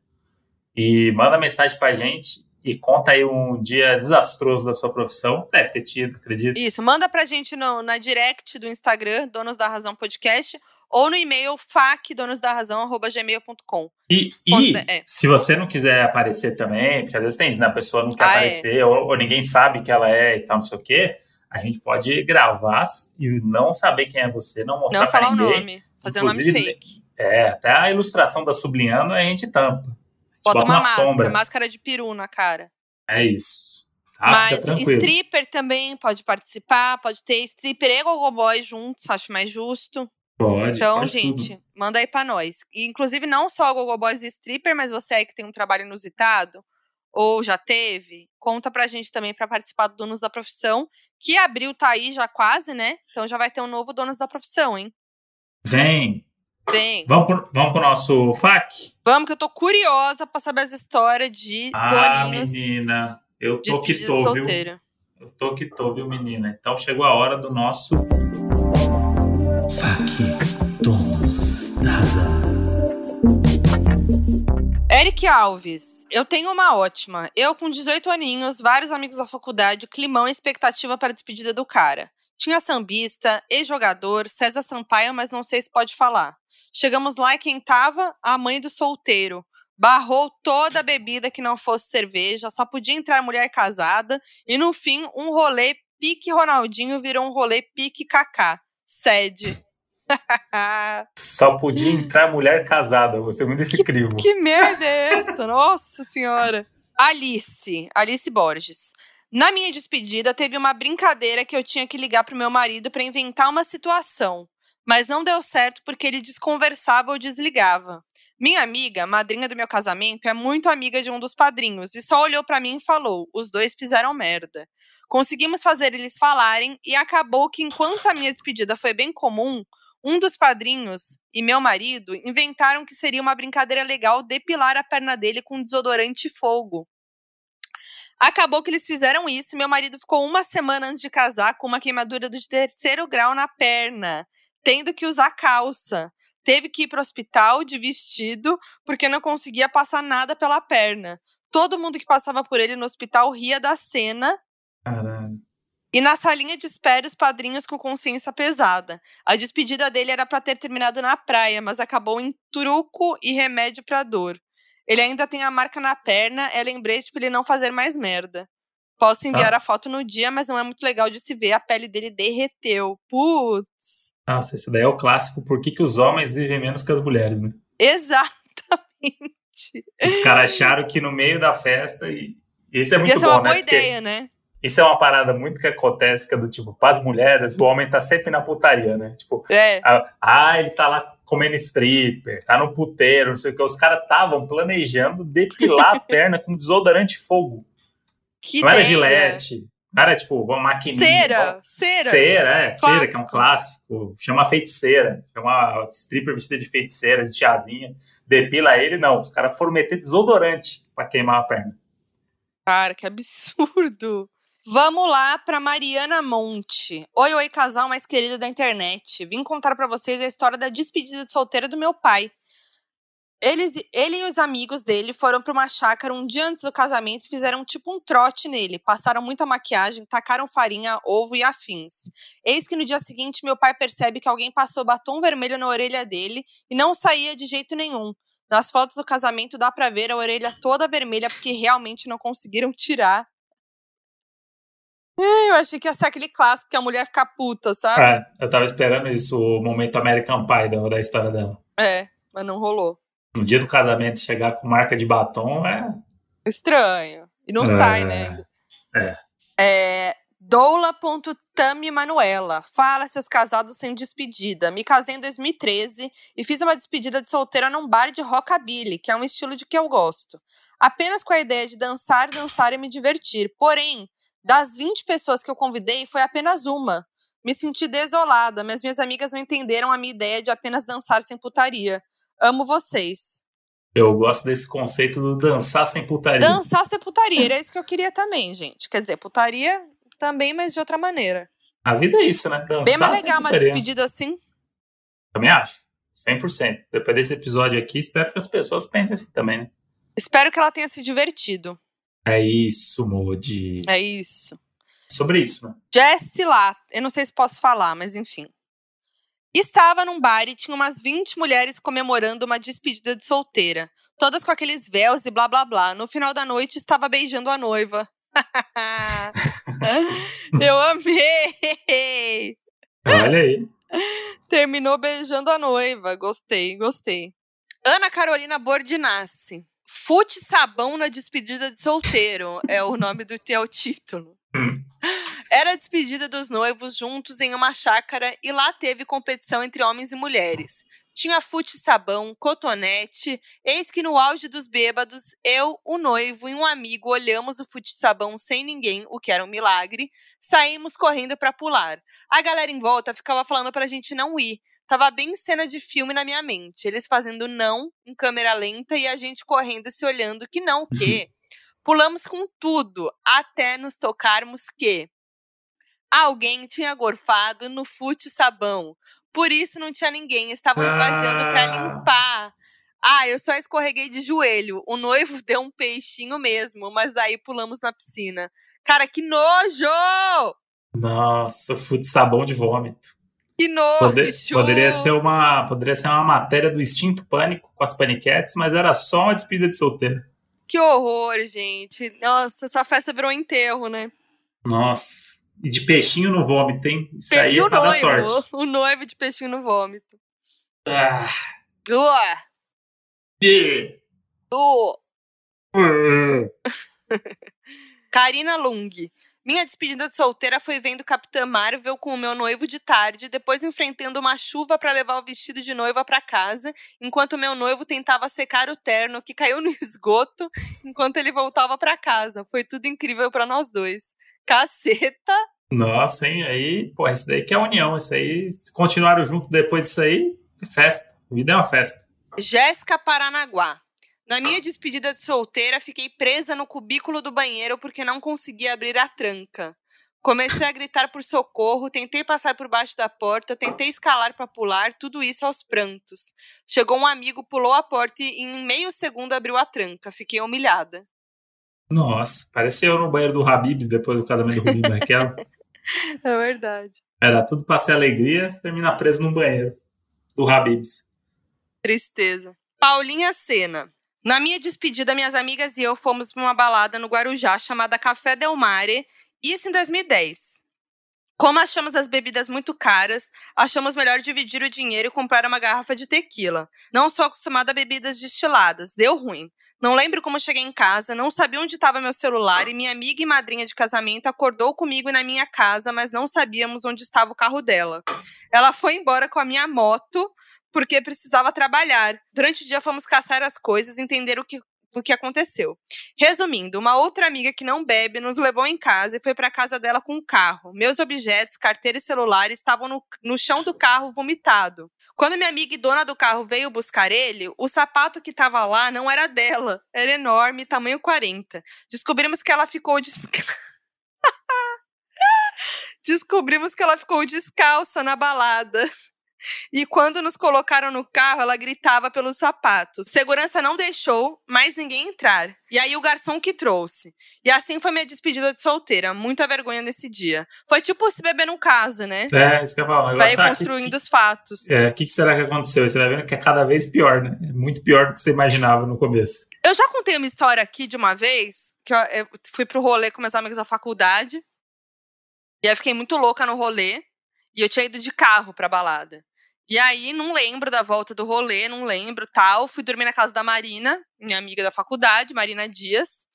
Speaker 2: E manda mensagem pra gente e conta aí um dia desastroso da sua profissão. Deve ter tido, acredito.
Speaker 3: Isso, manda pra gente no, na direct do Instagram, Donos da Razão Podcast, ou no e-mail facdonosdarrazão.gmail.com.
Speaker 2: E, e
Speaker 3: Conta- é.
Speaker 2: se você não quiser aparecer também, porque às vezes tem isso, né? A pessoa não quer
Speaker 3: Ah, é.
Speaker 2: aparecer, ou, ou ninguém sabe que ela é e tal, não sei o quê. A gente pode gravar e não saber quem é você, não mostrar
Speaker 3: Não falar o
Speaker 2: ninguém.
Speaker 3: nome, fazer um nome
Speaker 2: Inclusive,
Speaker 3: fake.
Speaker 2: É, até a ilustração da sublinhando a gente tampa. A gente
Speaker 3: Bota uma máscara,
Speaker 2: sombra.
Speaker 3: máscara de peru na cara.
Speaker 2: É isso. Tá?
Speaker 3: Mas stripper também pode participar, pode ter stripper e gogoboy juntos, acho mais justo.
Speaker 2: Pode.
Speaker 3: Então,
Speaker 2: pode
Speaker 3: gente,
Speaker 2: tudo.
Speaker 3: manda aí pra nós. E, inclusive, não só gogoboys e stripper, mas você aí que tem um trabalho inusitado, ou já teve, conta pra gente também pra participar do Donos da Profissão, que abril tá aí já quase, né? Então já vai ter um novo Donos da Profissão, hein?
Speaker 2: Vem.
Speaker 3: Vem.
Speaker 2: Vamos pro, vamos pro nosso FAQ?
Speaker 3: Vamos, que eu tô curiosa pra saber as histórias de
Speaker 2: Ah,
Speaker 3: doninhos
Speaker 2: menina. Eu tô que tô, viu?
Speaker 3: solteiro.
Speaker 2: Eu tô que tô, viu, menina? Então chegou a hora do nosso. FAQ Donos.
Speaker 3: Eric Alves, eu tenho uma ótima. Eu, com 18 aninhos, vários amigos da faculdade, climão e expectativa para a despedida do cara. Tinha sambista, ex-jogador, César Sampaio, mas não sei se pode falar. Chegamos lá e quem tava? A mãe do solteiro. Barrou toda a bebida que não fosse cerveja, só podia entrar mulher casada, e no fim, um rolê pique Ronaldinho virou um rolê pique Kaká. Sede.
Speaker 2: Só podia entrar mulher casada. Eu gostei muito desse crivo.
Speaker 3: Que merda é essa? Nossa senhora. Alice, Alice Borges. Na minha despedida, teve uma brincadeira que eu tinha que ligar pro meu marido para inventar uma situação. Mas não deu certo porque ele desconversava ou desligava. Minha amiga, madrinha do meu casamento, é muito amiga de um dos padrinhos e só olhou para mim e falou: os dois fizeram merda. Conseguimos fazer eles falarem e acabou que, enquanto a minha despedida foi bem comum, um dos padrinhos e meu marido inventaram que seria uma brincadeira legal depilar a perna dele com desodorante e fogo. Acabou que eles fizeram isso e meu marido ficou uma semana antes de casar com uma queimadura de terceiro grau na perna, tendo que usar calça. Teve que ir para o hospital de vestido porque não conseguia passar nada pela perna. Todo mundo que passava por ele no hospital ria da cena
Speaker 2: Caralho.
Speaker 3: e na salinha de espera, os padrinhos com consciência pesada. A despedida dele era para ter terminado na praia, mas acabou em truco e remédio para dor. Ele ainda tem a marca na perna, é lembrete para ele não fazer mais merda. Posso enviar a foto no dia, mas não é muito legal de se ver. A pele dele derreteu. Putz.
Speaker 2: Nossa, esse daí é o clássico. Por que, que os homens vivem menos que as mulheres, né?
Speaker 3: Exatamente.
Speaker 2: Os caras acharam que no meio da festa. E isso é muito
Speaker 3: Ia ser
Speaker 2: bom,
Speaker 3: uma
Speaker 2: né?
Speaker 3: boa
Speaker 2: Porque
Speaker 3: ideia, né?
Speaker 2: Isso é uma parada muito que acontece, que é do tipo, para as mulheres, o homem tá sempre na putaria, né? Tipo,
Speaker 3: É.
Speaker 2: ah, ah, ele tá lá comendo stripper, tá no puteiro, não sei o que. Os caras estavam planejando depilar a perna com desodorante de fogo.
Speaker 3: Que
Speaker 2: não era
Speaker 3: ideia.
Speaker 2: gilete, não era tipo uma maquininha.
Speaker 3: Cera, cera.
Speaker 2: Cera, é, cera, que é um
Speaker 3: Clássico.
Speaker 2: clássico. Chama feiticeira. Chama a stripper vestida de feiticeira, de tiazinha. Depila ele, não. Os caras foram meter desodorante pra queimar a perna.
Speaker 3: Cara, que absurdo. Vamos lá para Mariana Monte. Oi, oi, casal mais querido da internet. Vim contar para vocês a história da despedida de solteira do meu pai. Eles, ele e os amigos dele foram para uma chácara um dia antes do casamento e fizeram tipo um trote nele. Passaram muita maquiagem, tacaram farinha, ovo e afins. Eis que no dia seguinte meu pai percebe que alguém passou batom vermelho na orelha dele e não saía de jeito nenhum. Nas fotos do casamento dá pra ver a orelha toda vermelha porque realmente não conseguiram tirar. É, Eu achei que ia ser aquele clássico que a mulher fica puta, sabe?
Speaker 2: É, eu tava esperando isso, o momento American Pie da, da história dela.
Speaker 3: É, mas não rolou.
Speaker 2: No dia do casamento, chegar com marca de batom é.
Speaker 3: Estranho. E não
Speaker 2: É,
Speaker 3: sai, né?
Speaker 2: é.
Speaker 3: É, Doula.tami Manuela. Fala, seus casados sem despedida. Me casei em 2013 e fiz uma despedida de solteira num bar de rockabilly, que é um estilo de que eu gosto. Apenas com a ideia de dançar, dançar e me divertir. Porém, Das 20 pessoas que eu convidei, foi apenas uma. Me senti desolada, mas minhas amigas não entenderam a minha ideia de apenas dançar sem putaria. Amo vocês.
Speaker 2: Eu gosto desse conceito do dançar sem putaria.
Speaker 3: Dançar sem putaria, era isso que eu queria também, gente. Quer dizer, putaria também, mas de outra maneira.
Speaker 2: A vida é isso, né? Dançar
Speaker 3: Bem mais legal uma despedida assim.
Speaker 2: Também acho. 100%. Depois desse episódio aqui, espero que as pessoas pensem assim também, né?
Speaker 3: Espero que ela tenha se divertido.
Speaker 2: É isso, Modi.
Speaker 3: É isso.
Speaker 2: Sobre isso, né?
Speaker 3: Jessie lá, eu não sei se posso falar, mas enfim. Estava num bar e tinha umas 20 mulheres comemorando uma despedida de solteira. Todas com aqueles véus e blá blá blá. No final da noite, estava beijando a noiva. eu amei!
Speaker 2: Olha aí.
Speaker 3: Terminou beijando a noiva. Gostei, gostei. Ana Carolina Bordinassi. Fute sabão na despedida de solteiro é o nome do teu título.
Speaker 2: Hum.
Speaker 3: Era a despedida dos noivos juntos em uma chácara e lá teve competição entre homens e mulheres. Tinha fute sabão, cotonete. Eis que no auge dos bêbados, eu, o noivo e um amigo olhamos o fute sabão sem ninguém, o que era um milagre. Saímos correndo para pular. A galera em volta ficava falando pra gente não ir. Tava bem cena de filme na minha mente. Eles fazendo não em câmera lenta e a gente correndo e se olhando que não o quê. Pulamos com tudo até nos tocarmos que alguém tinha gorfado no fute sabão. Por isso não tinha ninguém, estavam esvaziando
Speaker 2: Ah.
Speaker 3: limpar. Ah, eu só escorreguei de joelho. O noivo deu um peixinho mesmo, mas daí pulamos na piscina. Cara, que nojo!
Speaker 2: Nossa, fute sabão de vômito.
Speaker 3: Que nojo!
Speaker 2: Poder- poderia, ser uma, poderia ser uma matéria do Instinto Pânico com as paniquetes, mas era só uma despedida de solteiro.
Speaker 3: Que horror, gente. Nossa, essa festa virou um enterro, né?
Speaker 2: Nossa. E de peixinho no vômito, hein? Isso aí é pra dar
Speaker 3: noivo,
Speaker 2: sorte.
Speaker 3: o noivo de peixinho no vômito.
Speaker 2: Ah.
Speaker 3: Ué, uh.
Speaker 2: Uh.
Speaker 3: Karina Lung. Minha despedida de solteira foi vendo Capitã Marvel com o meu noivo de tarde, depois enfrentando uma chuva para levar o vestido de noiva para casa, enquanto meu noivo tentava secar o terno que caiu no esgoto enquanto ele voltava para casa. Foi tudo incrível para nós dois. Caceta!
Speaker 2: Nossa, hein? Aí, pô, isso daí que é união. Isso aí, se continuaram junto depois disso aí, festa. A vida é uma festa.
Speaker 3: Jéssica Paranaguá. Na minha despedida de solteira, fiquei presa no cubículo do banheiro porque não conseguia abrir a tranca. Comecei a gritar por socorro, tentei passar por baixo da porta, tentei escalar para pular, tudo isso aos prantos. Chegou um amigo, pulou a porta e em meio segundo abriu a tranca. Fiquei humilhada.
Speaker 2: Nossa, pareceu eu no banheiro do Habibs depois do casamento do Rubinho e Raquel.
Speaker 3: É verdade.
Speaker 2: Era tudo pra ser alegria, você termina preso no banheiro do Habibs.
Speaker 3: Tristeza. Paulinha Sena. Na minha despedida, minhas amigas e eu fomos para uma balada no Guarujá chamada Café Del Mare, isso em 2010. Como achamos as bebidas muito caras, achamos melhor dividir o dinheiro e comprar uma garrafa de tequila. Não sou acostumada a bebidas destiladas, deu ruim. Não lembro como cheguei em casa, não sabia onde estava meu celular e minha amiga e madrinha de casamento acordou comigo na minha casa, mas não sabíamos onde estava o carro dela. Ela foi embora com a minha moto porque precisava trabalhar. Durante o dia fomos caçar as coisas entender o que, o que aconteceu. Resumindo, uma outra amiga que não bebe nos levou em casa e foi para casa dela com um carro. Meus objetos, carteira e celular estavam no, no chão do carro vomitado. Quando minha amiga e dona do carro veio buscar ele, o sapato que estava lá não era dela. Era enorme, tamanho 40. Descobrimos que ela ficou desca... Descobrimos que ela ficou descalça na balada. E quando nos colocaram no carro, ela gritava pelos sapatos. Segurança não deixou mais ninguém entrar. E aí o garçom que trouxe. E assim foi minha despedida de solteira. Muita vergonha nesse dia. Foi tipo se beber num caso, né?
Speaker 2: É, isso que eu ia falar. O
Speaker 3: Vai
Speaker 2: ah,
Speaker 3: construindo
Speaker 2: que-
Speaker 3: os fatos.
Speaker 2: é, O que, que será que aconteceu? Você vai vendo que é cada vez pior, né? É muito pior do que você imaginava no começo.
Speaker 3: Eu já contei uma história aqui de uma vez, que eu, eu fui pro rolê com meus amigos da faculdade. E aí fiquei muito louca no rolê. E eu tinha ido de carro pra balada. E aí, não lembro da volta do rolê, não lembro tal. Fui dormir na casa da Marina, minha amiga da faculdade, Marina Dias.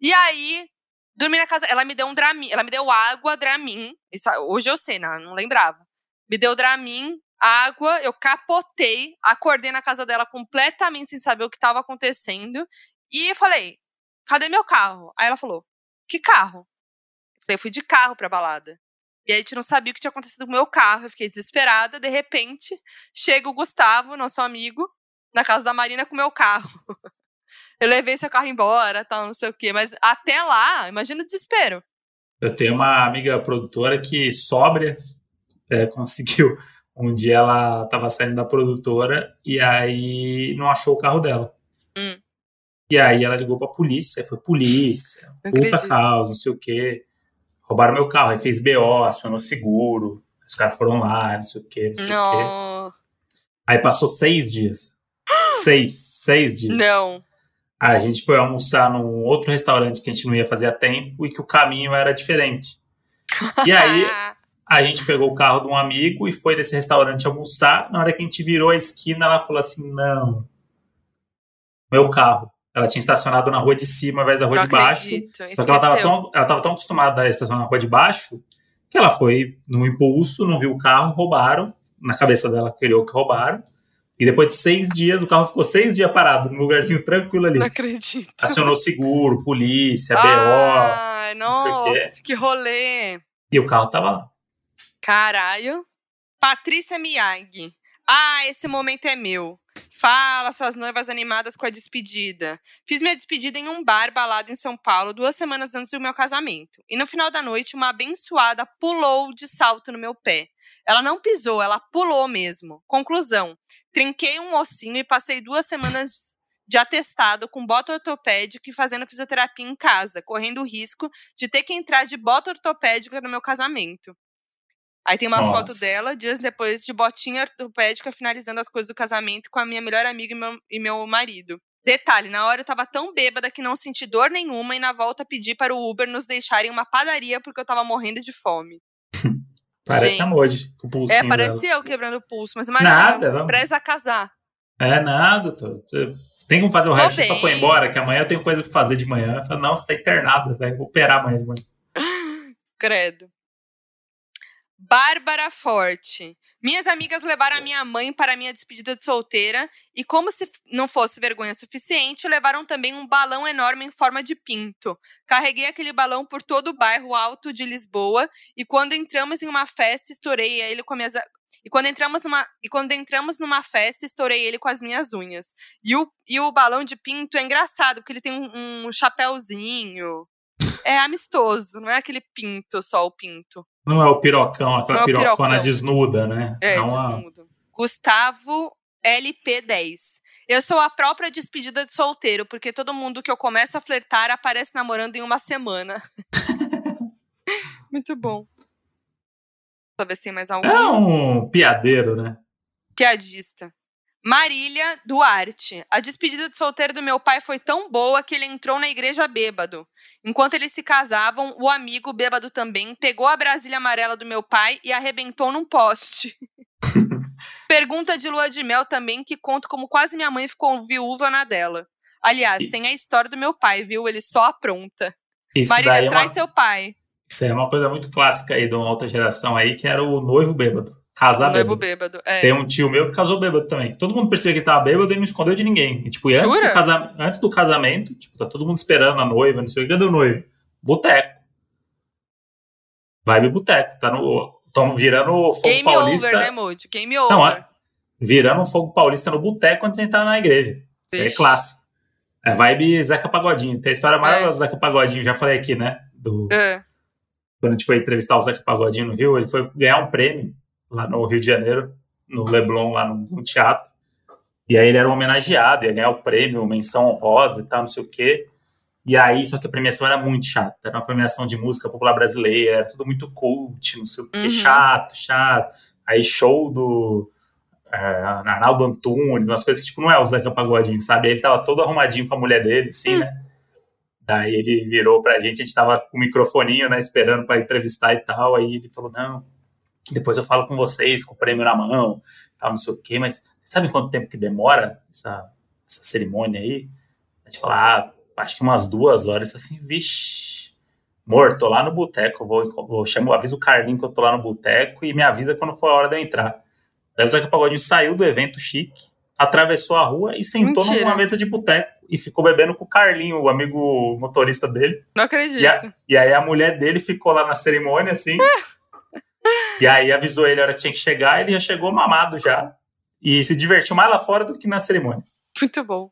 Speaker 3: E aí, dormi na casa. Ela me deu um Dramin, ela me deu água, Dramin. Isso, hoje eu sei, não, não lembrava. Me deu Dramin, água, eu capotei, acordei na casa dela completamente sem saber o que estava acontecendo. E falei, cadê meu carro? Aí ela falou, que carro? Eu Eu fui de carro pra balada. E aí a gente não sabia o que tinha acontecido com o meu carro. Eu fiquei desesperada. De repente, chega o Gustavo, nosso amigo, na casa da Marina com o meu carro. Eu levei seu carro embora, tal, não sei o quê. Mas até lá, imagina o desespero.
Speaker 2: Eu tenho uma amiga produtora que, sóbria, é, conseguiu. Um dia ela estava saindo da produtora e aí não achou o carro dela.
Speaker 3: Hum.
Speaker 2: E aí ela ligou pra polícia, foi polícia,
Speaker 3: Não
Speaker 2: puta
Speaker 3: acredito.
Speaker 2: causa, não sei o quê. Roubaram meu carro, aí fez BO, acionou seguro, os caras foram lá, não sei o quê, não sei o quê.
Speaker 3: Não.
Speaker 2: Aí passou seis dias. seis, seis dias.
Speaker 3: Não.
Speaker 2: Aí a gente foi almoçar num outro restaurante que a gente não ia fazer a tempo e que o caminho era diferente. E aí a gente pegou o carro de um amigo e foi nesse restaurante almoçar. Na hora que a gente virou a esquina, ela falou assim: não, meu carro. Ela tinha estacionado na rua de cima ao invés da rua
Speaker 3: não
Speaker 2: de baixo.
Speaker 3: acredito.
Speaker 2: Só que ela estava tão, ela tava tão acostumada a estacionar na rua de baixo que ela foi no impulso, não viu o carro, roubaram. Na cabeça dela criou que roubaram. E depois de seis dias, o carro ficou seis dias parado, num lugarzinho tranquilo ali.
Speaker 3: Não acredito.
Speaker 2: Acionou seguro, polícia, BO,
Speaker 3: Ai, nossa, que rolê.
Speaker 2: e o carro tava lá.
Speaker 3: Caralho. Patrícia Miyagi. Ah, esse momento é meu. Fala, suas noivas animadas com a despedida. Fiz minha despedida em um bar balada em São Paulo duas semanas antes do meu casamento. E no final da noite, uma abençoada pulou de salto no meu pé. Ela não pisou, ela pulou mesmo. Conclusão: trinquei um ossinho e passei duas semanas de atestado com bota ortopédica e fazendo fisioterapia em casa, correndo o risco de ter que entrar de bota ortopédica no meu casamento. Aí tem uma foto
Speaker 2: Nossa.
Speaker 3: dela, dias depois, de botinha ortopédica, finalizando as coisas do casamento com a minha melhor amiga e meu, e meu marido. Detalhe, na hora eu tava tão bêbada que não senti dor nenhuma e na volta pedi para o Uber nos deixarem em uma padaria porque eu tava morrendo de fome.
Speaker 2: Parece
Speaker 3: Gente.
Speaker 2: a Moji, o pulsinho
Speaker 3: é, parece
Speaker 2: dela.
Speaker 3: eu quebrando o pulso, mas imagina,
Speaker 2: Nada, vamos.
Speaker 3: presa a casar.
Speaker 2: É nada, tô, tô- tem como fazer o
Speaker 3: Tô
Speaker 2: resto, só
Speaker 3: bem.
Speaker 2: põe embora, que amanhã eu tenho coisa pra fazer de manhã. Eu falo, não, você tá internada, vai operar amanhã de manhã.
Speaker 3: Credo. Bárbara Forte. Minhas amigas levaram a minha mãe para a minha despedida de solteira e, como se não fosse vergonha suficiente, levaram também um balão enorme em forma de pinto. Carreguei aquele balão por todo o bairro alto de Lisboa e quando entramos em uma festa, estourei ele com as minhas. E quando, entramos numa, e quando entramos numa festa, estourei ele com as minhas unhas. E o, e o balão de pinto é engraçado, porque ele tem um, um chapéuzinho. É amistoso, não é aquele pinto, só o pinto.
Speaker 2: Não é o pirocão, aquela
Speaker 3: é
Speaker 2: pirocona
Speaker 3: pirocão.
Speaker 2: desnuda, né?
Speaker 3: É,
Speaker 2: uma-
Speaker 3: desnudo. Gustavo LP10. Eu sou a própria despedida de solteiro, porque todo mundo que eu começo a flertar aparece namorando em uma semana. Muito bom. Talvez tem mais algum.
Speaker 2: É um piadeiro, né?
Speaker 3: Piadista. Marília Duarte. A despedida de solteiro do meu pai foi tão boa que ele entrou na igreja bêbado. Enquanto eles se casavam, o amigo bêbado também pegou a Brasília amarela do meu pai e arrebentou num poste. Pergunta de lua de mel também, que conto como quase minha mãe ficou viúva na dela. Aliás, tem a história do meu pai, viu? Ele só apronta.
Speaker 2: Isso
Speaker 3: Marília,
Speaker 2: é
Speaker 3: traz
Speaker 2: uma,
Speaker 3: seu pai.
Speaker 2: isso aí é uma coisa muito clássica aí de uma outra geração aí, que era o noivo bêbado. Casar
Speaker 3: o noivo
Speaker 2: bêbado.
Speaker 3: bêbado. É.
Speaker 2: Tem um tio meu que casou bêbado também. Todo mundo percebeu que ele tava bêbado e não escondeu de ninguém. E, tipo, e antes, do casa- antes do casamento, tipo, tá todo mundo esperando a noiva, não sei o que, o noivo? Boteco. Vibe boteco. Tá no. Estão virando fogo
Speaker 3: Game
Speaker 2: paulista.
Speaker 3: over, né, Moody? Game over.
Speaker 2: Não, é. Virando um fogo paulista no boteco quando você entrar na igreja. Isso aí é
Speaker 3: Vixe.
Speaker 2: clássico. É vibe Zeca Pagodinho. Tem a história maravilhosa do Zeca Pagodinho, já falei aqui, né? Do,
Speaker 3: É.
Speaker 2: quando a gente foi entrevistar o Zeca Pagodinho no Rio, ele foi ganhar um prêmio lá no Rio de Janeiro, no Leblon, lá no, no teatro. E aí ele era um homenageado, ia ganhar o prêmio, menção honrosa e tal, não sei o quê. E aí, só que a premiação era muito chata. Era uma premiação de música popular brasileira, era tudo muito cult, não sei o quê,
Speaker 3: Uhum.
Speaker 2: chato, chato. Aí show do é, Arnaldo Antunes, umas coisas que, tipo, não é o Zeca Pagodinho, sabe? Ele tava todo arrumadinho com a mulher dele, assim, né? Daí ele virou pra gente, a gente tava com o microfoninho, né, esperando pra entrevistar e tal. Aí ele falou: Não, depois eu falo com vocês, com o prêmio na mão, tal, não sei o quê, mas sabe quanto tempo que demora essa, essa cerimônia aí? A gente fala: Ah, acho que umas duas horas. Assim: Vixe, amor, tô lá no boteco, vou, vou chamo, aviso o Carlinho que eu tô lá no boteco e me avisa quando for a hora de eu entrar. Daí o Zeca Pagodinho saiu do evento chique, atravessou a rua e sentou
Speaker 3: Mentira.
Speaker 2: numa mesa de boteco e ficou bebendo com o Carlinho, o amigo motorista dele.
Speaker 3: Não acredito.
Speaker 2: E, a- e aí a mulher dele ficou lá na cerimônia, assim. E aí avisou ele a hora que tinha que chegar, ele já chegou mamado já. E se divertiu mais lá fora do que na cerimônia.
Speaker 3: Muito bom.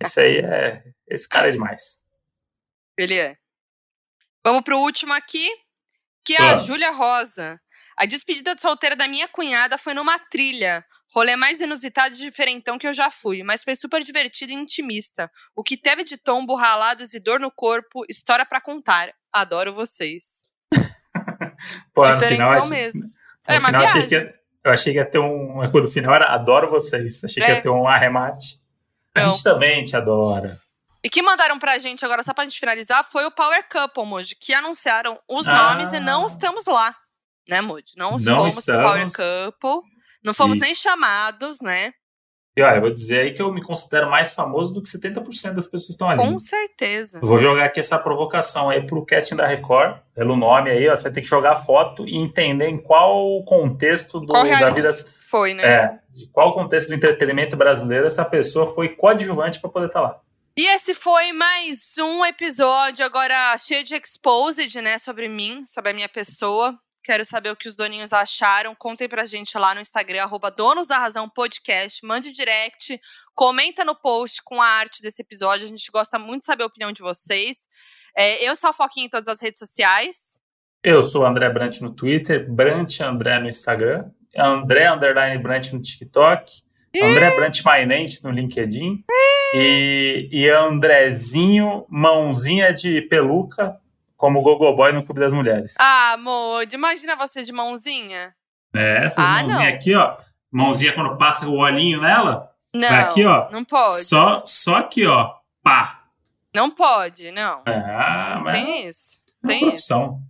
Speaker 2: Esse aí é. Esse cara é demais.
Speaker 3: Ele é. Vamos pro último aqui, que é a
Speaker 2: Ah.
Speaker 3: Júlia Rosa. A despedida de solteira da minha cunhada foi numa trilha. Rolê mais inusitado e diferentão que eu já fui, mas foi super divertido e intimista. O que teve de tombo, ralados e dor no corpo, história pra contar. Adoro vocês.
Speaker 2: Pô, no final, achei-
Speaker 3: mesmo.
Speaker 2: no
Speaker 3: É
Speaker 2: final achei que, eu achei que ia ter um. No final era adoro vocês. Achei que
Speaker 3: É.
Speaker 2: ia ter um arremate. A
Speaker 3: Não.
Speaker 2: gente também te adora.
Speaker 3: E que mandaram pra gente agora, só pra gente finalizar, foi o Power Couple, Moji, que anunciaram os
Speaker 2: Ah.
Speaker 3: nomes e não estamos lá. Né, Moji? Não,
Speaker 2: Não
Speaker 3: fomos pro Power
Speaker 2: estamos.
Speaker 3: Couple. Não fomos
Speaker 2: E-
Speaker 3: nem chamados, né?
Speaker 2: E olha, eu vou dizer aí que eu me considero mais famoso do que 70% das pessoas que estão ali.
Speaker 3: Com certeza.
Speaker 2: Vou jogar aqui essa provocação aí pro casting da Record, pelo nome aí, ó, você vai ter que jogar foto e entender em qual contexto do,
Speaker 3: Qual
Speaker 2: da vida.
Speaker 3: Foi, né?
Speaker 2: É, de qual contexto do entretenimento brasileiro essa pessoa foi coadjuvante para poder estar lá.
Speaker 3: E esse foi mais um episódio agora cheio de exposed, né, sobre mim, sobre a minha pessoa. Quero saber o que os doninhos acharam. Contem pra gente lá no Instagram, arroba Donos da Razão Podcast. Mande direct, comenta no post com a arte desse episódio. A gente gosta muito de saber a opinião de vocês. É, eu sou a Foquinha em todas as redes sociais.
Speaker 2: Eu sou o André Brant no Twitter, Brant André no Instagram, André Underline Brant no TikTok, André Brant Mainente no LinkedIn e, e Andrezinho Mãozinha de Peluca como Gogoboy no Clube das Mulheres.
Speaker 3: Ah, amor, imagina você de mãozinha.
Speaker 2: É, essa
Speaker 3: Ah,
Speaker 2: mãozinha
Speaker 3: não.
Speaker 2: aqui, ó. Mãozinha quando passa o olhinho nela.
Speaker 3: Não,
Speaker 2: aqui, ó.
Speaker 3: não pode.
Speaker 2: Só, só aqui, ó. Pá.
Speaker 3: Não pode, não.
Speaker 2: Ah,
Speaker 3: não
Speaker 2: mas
Speaker 3: tem isso.
Speaker 2: é
Speaker 3: Tem isso.
Speaker 2: profissão.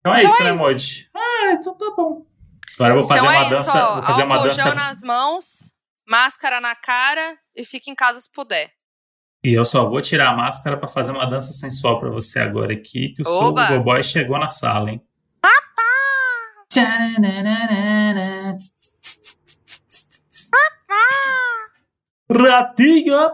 Speaker 2: Então é
Speaker 3: Então
Speaker 2: isso,
Speaker 3: é
Speaker 2: né,
Speaker 3: isso.
Speaker 2: Ah, então tá bom. Agora eu vou fazer
Speaker 3: então
Speaker 2: uma
Speaker 3: é
Speaker 2: dança.
Speaker 3: isso, ó,
Speaker 2: vou fazer uma dança.
Speaker 3: nas mãos, máscara na cara e fica em casa se puder.
Speaker 2: E eu só vou tirar a máscara pra fazer uma dança sensual pra você agora aqui, que o seu
Speaker 3: Oba!
Speaker 2: Gogoboy chegou na sala, hein? Ratinho!